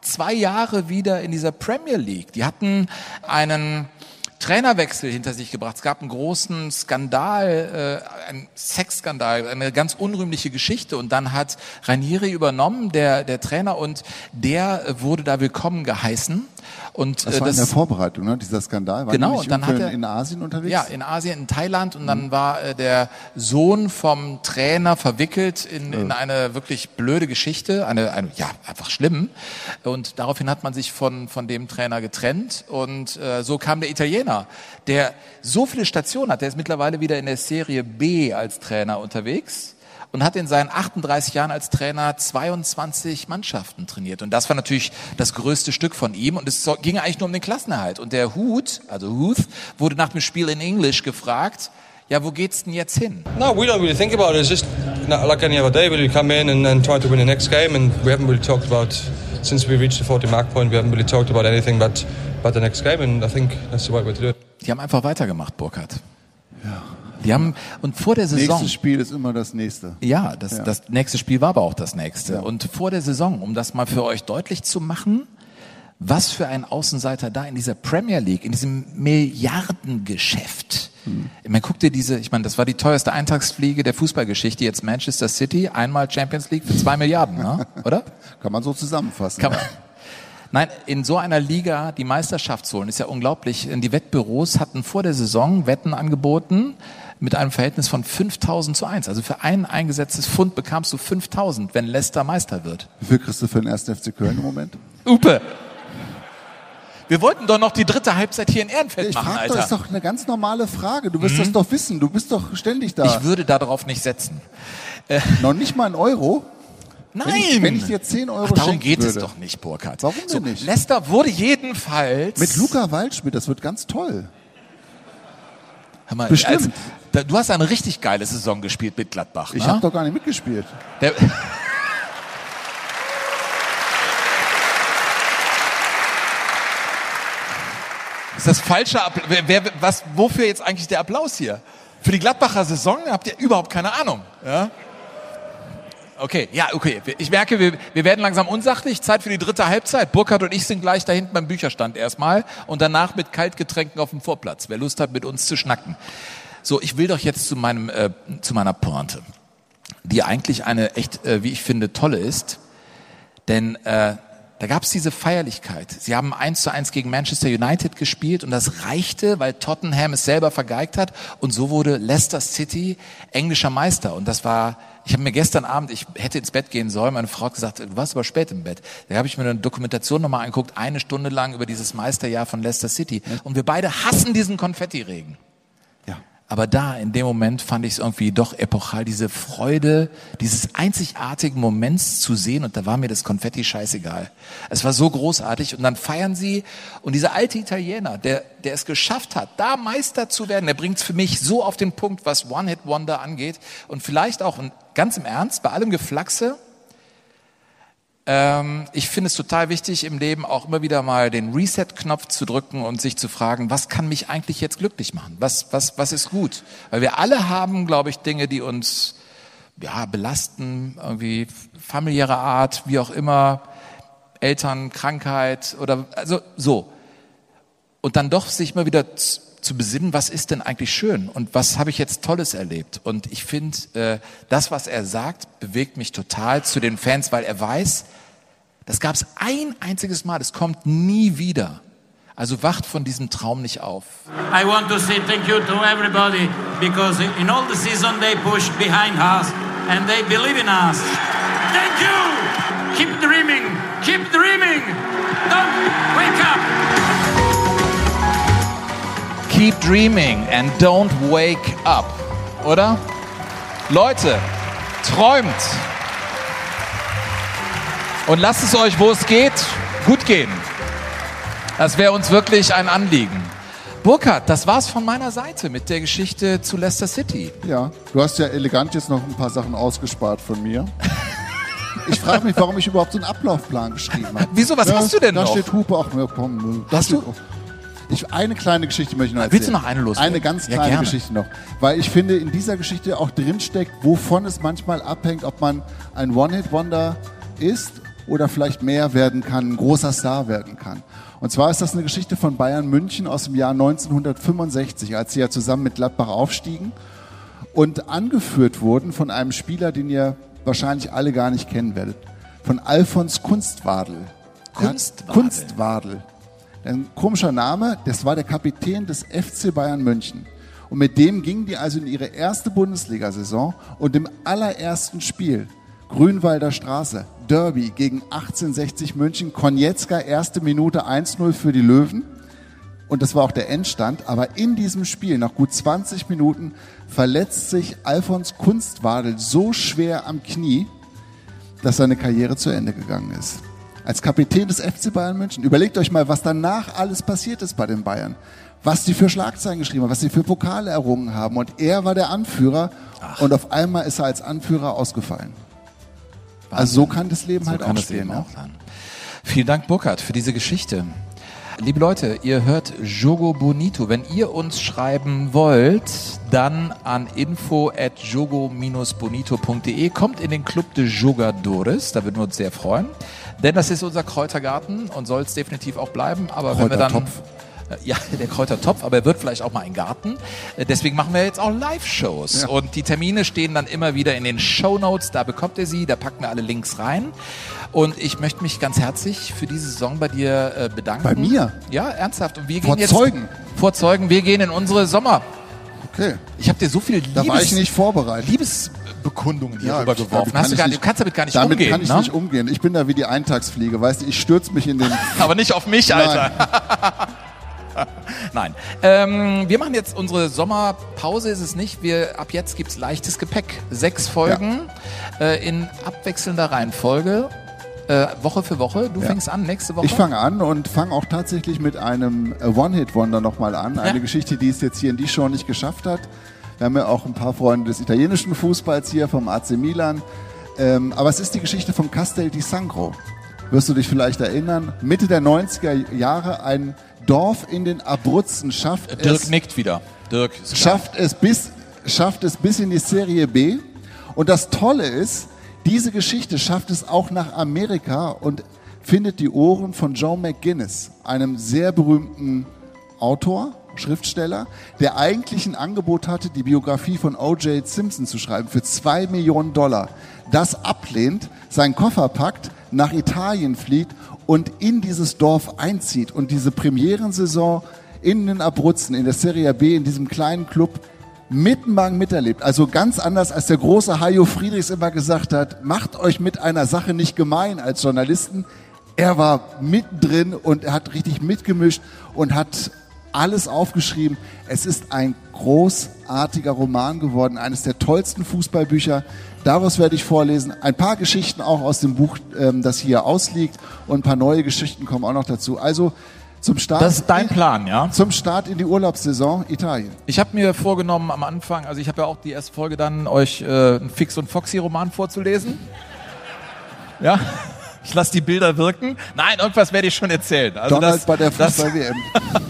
S4: zwei Jahre wieder in dieser Premier League. Die hatten einen Trainerwechsel hinter sich gebracht. Es gab einen großen Skandal, einen Sexskandal, eine ganz unrühmliche Geschichte. Und dann hat Ranieri übernommen, der, der Trainer, und der wurde da willkommen geheißen. Und,
S3: Das
S4: äh,
S3: war in der Vorbereitung, ne? dieser Skandal. War
S4: Genau, und dann hat er-
S3: in Asien unterwegs.
S4: Ja, in Asien, in Thailand und dann war äh, der Sohn vom Trainer verwickelt in, in eine wirklich blöde Geschichte, eine, eine ja einfach schlimm. Und daraufhin hat man sich von von dem Trainer getrennt und äh, so kam der Italiener, der so viele Stationen hat. Der ist mittlerweile wieder in der Serie B als Trainer unterwegs und hat in seinen 38 Jahren als Trainer 22 Mannschaften trainiert. Und das war natürlich das größte Stück von ihm. Und es ging eigentlich nur um den Klassenerhalt. Und der Huth, also Huth, wurde nach dem Spiel in Englisch gefragt, ja, wo geht's denn jetzt hin?
S20: No, we don't really think about it. It's just not like any other day. We come in and, and try to win the next game, and we haven't really talked about since we reached the 40 mark point. We haven't really talked about anything but but the next game, and I think that's the right way to do it.
S4: Die haben einfach weitergemacht, Burkhardt. Ja. Die haben, und vor der Saison.
S3: Nächstes Spiel ist immer das nächste.
S4: Ja, das,
S3: Ja.
S4: das nächste Spiel war aber auch das nächste. Und vor der Saison, um das mal für euch deutlich zu machen, was für ein Außenseiter da in dieser Premier League, in diesem Milliardengeschäft. Ich meine, guck dir diese, ich meine, das war die teuerste Eintagsfliege der Fußballgeschichte, jetzt Manchester City, einmal Champions League für zwei Milliarden, ne? oder?
S3: Kann man so zusammenfassen.
S4: Kann man. Nein, in so einer Liga die Meisterschaft zu holen, ist ja unglaublich. Die Wettbüros hatten vor der Saison Wetten angeboten mit einem Verhältnis von 5000 zu 1. Also für ein eingesetztes Pfund bekamst du 5000, wenn Leicester Meister wird.
S3: Wie viel kriegst du für den 1. FC Köln im Moment?
S4: Upe! Wir wollten doch noch die dritte Halbzeit hier in Ehrenfeld
S3: Ich
S4: machen,
S3: frage
S4: Alter.
S3: doch, ist doch eine ganz normale Frage. Du wirst
S4: Mhm.
S3: das doch wissen. Du bist doch ständig da.
S4: Ich würde darauf nicht setzen.
S3: Noch nicht mal ein Euro?
S4: Nein!
S3: Wenn ich, wenn ich dir 10 Euro
S4: Ach, darum geht es
S3: würde.
S4: doch nicht, Burkhard.
S3: Warum
S4: So,
S3: denn nicht?
S4: Leicester wurde jedenfalls...
S3: Mit Luca Waldschmidt, das wird ganz toll.
S4: Mal,
S3: Bestimmt.
S4: als- du hast eine richtig geile Saison gespielt mit Gladbach.
S3: Ich
S4: ne?
S3: habe doch gar nicht mitgespielt.
S4: Der, ist das falsche Applaus? Wer, was, wofür jetzt eigentlich der Applaus hier? Für die Gladbacher Saison habt ihr überhaupt keine Ahnung. Ja? Okay, ja, okay. Ich merke, wir, wir werden langsam unsachlich. Zeit für die dritte Halbzeit. Burkhard und ich sind gleich da hinten beim Bücherstand erstmal und danach mit Kaltgetränken auf dem Vorplatz. Wer Lust hat, mit uns zu schnacken. So, ich will doch jetzt zu meinem, äh, zu meiner Pointe, die eigentlich eine echt, äh, wie ich finde, tolle ist. Denn äh, da gab es diese Feierlichkeit. Sie haben eins zu eins gegen Manchester United gespielt und das reichte, weil Tottenham es selber vergeigt hat und so wurde Leicester City englischer Meister und das war ich habe mir gestern Abend, ich hätte ins Bett gehen sollen, meine Frau hat gesagt, du warst aber spät im Bett. Da habe ich mir eine Dokumentation nochmal angeguckt, eine Stunde lang über dieses Meisterjahr von Leicester City. Und wir beide hassen diesen Konfettiregen. Aber da, in dem Moment, fand ich es irgendwie doch epochal, diese Freude, dieses einzigartigen Moments zu sehen. Und da war mir das Konfetti scheißegal. Es war so großartig. Und dann feiern sie. Und dieser alte Italiener, der, der es geschafft hat, da Meister zu werden, der bringt es für mich so auf den Punkt, was One-Hit-Wonder angeht. Und vielleicht auch, und ganz im Ernst, bei allem Geflaxe, ich finde es total wichtig im Leben auch immer wieder mal den Reset-Knopf zu drücken und sich zu fragen, was kann mich eigentlich jetzt glücklich machen? Was, was, was ist gut? Weil wir alle haben, glaube ich, Dinge, die uns ja, belasten, irgendwie familiäre Art, wie auch immer, Eltern, Krankheit oder also so. Und dann doch sich mal wieder zu besinnen, was ist denn eigentlich schön und was habe ich jetzt Tolles erlebt. Und ich finde, äh, das, was er sagt, bewegt mich total zu den Fans, weil er weiß, das gab es ein einziges Mal, das kommt nie wieder. Also wacht von diesem Traum nicht auf.
S21: I want to say thank you to everybody because in all the season they pushed behind us and they believe in us. Thank you! Keep dreaming! Keep dreaming! Don't wake
S4: Keep dreaming and don't wake up. Oder? Leute, träumt. Und lasst es euch, wo es geht, gut gehen. Das wäre uns wirklich ein Anliegen. Burkhard, das war's von meiner Seite mit der Geschichte zu Leicester City.
S3: Ja, du hast ja elegant jetzt noch ein paar Sachen ausgespart von mir. Ich frage mich, warum ich überhaupt so einen Ablaufplan geschrieben habe.
S4: Wieso, was hast du denn
S3: da
S4: noch?
S3: steht Hupe, ach, ja, komm, da
S4: Hast du?
S3: auch- Ich, eine kleine Geschichte möchte ich noch erzählen.
S4: Willst du noch eine loswerden?
S3: Eine ganz
S4: Ja,
S3: kleine
S4: gerne.
S3: Geschichte noch. Weil ich finde, in dieser Geschichte auch drinsteckt, wovon es manchmal abhängt, ob man ein One-Hit-Wonder ist oder vielleicht mehr werden kann, ein großer Star werden kann. Und zwar ist das eine Geschichte von Bayern München aus dem Jahr 1965, als sie ja zusammen mit Gladbach aufstiegen und angeführt wurden von einem Spieler, den ihr wahrscheinlich alle gar nicht kennen werdet, von Alfons Kunstwadel.
S4: Kunstwadel?
S3: Kunstwadel. Ein komischer Name, das war der Kapitän des FC Bayern München. Und mit dem gingen die also in ihre erste Bundesliga-Saison und im allerersten Spiel, Grünwalder Straße, Derby gegen 1860 München, Konietzka, erste Minute 1-0 für die Löwen. Und das war auch der Endstand. Aber in diesem Spiel, nach gut 20 Minuten, verletzt sich Alfons Kunstwadel so schwer am Knie, dass seine Karriere zu Ende gegangen ist. Als Kapitän des FC Bayern München. Überlegt euch mal, was danach alles passiert ist bei den Bayern. Was die für Schlagzeilen geschrieben haben, was sie für Pokale errungen haben. Und er war der Anführer und auf einmal ist er als Anführer ausgefallen. Also so kann das Leben
S4: So
S3: halt
S4: kann
S3: auch
S4: das
S3: stehen.
S4: Leben
S3: ne?
S4: auch sein. Vielen Dank, Burkhard, für diese Geschichte. Liebe Leute, ihr hört Jogo Bonito. Wenn ihr uns schreiben wollt, dann an info at jogo-bonito.de. Kommt in den Club de Jogadores, da würden wir uns sehr freuen. Denn das ist unser Kräutergarten und soll es definitiv auch bleiben. Aber wenn wir dann... Ja, der Kräutertopf, aber er wird vielleicht auch mal ein Garten. Äh, Deswegen machen wir jetzt auch Live-Shows.
S3: Ja.
S4: Und die Termine stehen dann immer wieder in den Show Notes. Da bekommt ihr sie, da packen wir alle Links rein. Und ich möchte mich ganz herzlich für diese Saison bei dir äh, bedanken.
S3: Bei mir?
S4: Ja, ernsthaft. Und wir gehen
S3: Vor
S4: jetzt
S3: Zeugen?
S4: Vor Zeugen. Wir gehen in unsere Sommer.
S3: Okay.
S4: Ich habe dir so viel
S3: Da war ich nicht vorbereitet.
S4: Liebesbekundungen hier
S3: Ja,
S4: rübergeworfen.
S3: damit
S4: Hast du, gar,
S3: nicht-
S4: du kannst damit gar nicht
S3: damit
S4: umgehen.
S3: kann ich
S4: ne?
S3: nicht umgehen. Ich bin da wie die Eintagsfliege, weißt du, ich stürze mich in den...
S4: Aber nicht auf mich, Alter. Nein. Ähm, wir machen jetzt unsere Sommerpause, ist es nicht. Wir, ab jetzt gibt's leichtes Gepäck. Sechs Folgen äh, in abwechselnder Reihenfolge. Äh, Woche für Woche. Du
S3: Ja.
S4: fängst an nächste Woche.
S3: Ich fange an und fange auch tatsächlich mit einem One-Hit-Wonder nochmal an. Eine
S4: Ja.
S3: Geschichte, die es jetzt hier in die Show nicht geschafft hat. Wir haben ja auch ein paar Freunde des italienischen Fußballs hier, vom AC Milan. Ähm, aber es ist die Geschichte von Castel di Sangro. Wirst du dich vielleicht erinnern? Mitte der 90er Jahre ein Dorf in den Abruzzen schafft
S4: Dirk
S3: es,
S4: nickt wieder. Dirk
S3: schafft es bis schafft es bis in die Serie B. Und das Tolle ist, diese Geschichte schafft es auch nach Amerika und findet die Ohren von Joe McGuinness, einem sehr berühmten Autor, Schriftsteller, der eigentlich ein Angebot hatte, die Biografie von O.J. Simpson zu schreiben für zwei Millionen Dollar. Das ablehnt, seinen Koffer packt, nach Italien flieht und in dieses Dorf einzieht und diese Premierensaison in den Abruzzen, in der Serie B, in diesem kleinen Club mittenmagen miterlebt. Also ganz anders als der große Hajo Friedrichs immer gesagt hat, macht euch mit einer Sache nicht gemein als Journalisten. Er war mittendrin und er hat richtig mitgemischt und hat alles aufgeschrieben. Es ist ein großartiger Roman geworden, eines der tollsten Fußballbücher. Daraus werde ich vorlesen. Ein paar Geschichten auch aus dem Buch, ähm, das hier ausliegt und ein paar neue Geschichten kommen auch noch dazu. Also zum Start.
S4: Das ist dein Plan, ja?
S3: Zum Start in die Urlaubssaison Italien.
S4: Ich habe mir vorgenommen am Anfang, also ich habe ja auch die erste Folge dann, euch äh, einen Fix und Foxy Roman vorzulesen. Ja, ich lasse die Bilder wirken. Nein, irgendwas werde ich schon erzählen. Also
S3: Donald
S4: das,
S3: bei der Fußball-WM.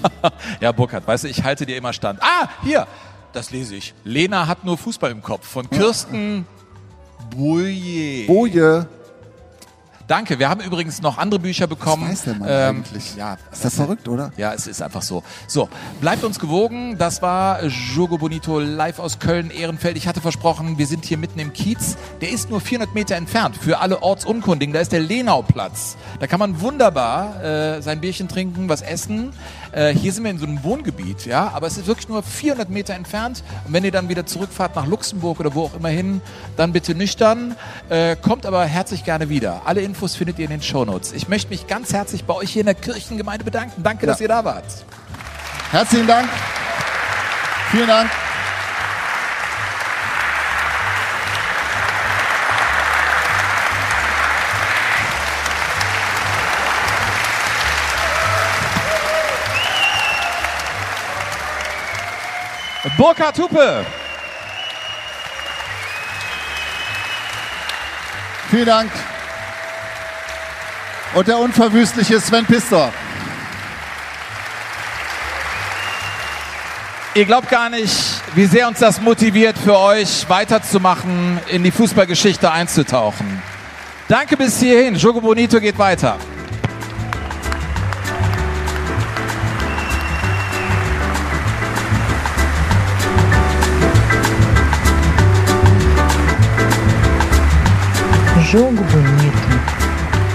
S4: ja, Burkhard, weißt du, ich halte dir immer stand. Ah, hier, das lese ich. Lena hat nur Fußball im Kopf von Kirsten Boje.
S3: Boje.
S4: Danke, wir haben übrigens noch andere Bücher bekommen.
S3: Was weiß der Mann
S4: Ähm,
S3: eigentlich?
S4: Ja,
S3: Ist das verrückt, oder?
S4: ja, es ist einfach so. So, bleibt uns gewogen. Das war Jogo Bonito live aus Köln, Ehrenfeld. Ich hatte versprochen, wir sind hier mitten im Kiez. Der ist nur 400 Meter entfernt. Für alle Ortsunkundigen, da ist der Lenauplatz. Da kann man wunderbar äh, sein Bierchen trinken, was essen. Äh, hier sind wir in so einem Wohngebiet, ja, aber es ist wirklich nur 400 Meter entfernt. Und wenn ihr dann wieder zurückfahrt nach Luxemburg oder wo auch immer hin, dann bitte nüchtern. Äh, kommt aber herzlich gerne wieder. Alle Infos findet ihr in den Shownotes. Ich möchte mich ganz herzlich bei euch hier in der Kirchengemeinde bedanken. Danke,
S3: Ja.
S4: dass ihr da wart.
S3: Herzlichen Dank. Vielen Dank.
S4: Burkhard Hupe.
S3: Vielen Dank. Und der unverwüstliche Sven Pistor.
S4: Ihr glaubt gar nicht, wie sehr uns das motiviert, für euch weiterzumachen, in die Fußballgeschichte einzutauchen. Danke bis hierhin. Jogo Bonito geht weiter.
S2: Jogo Bonito.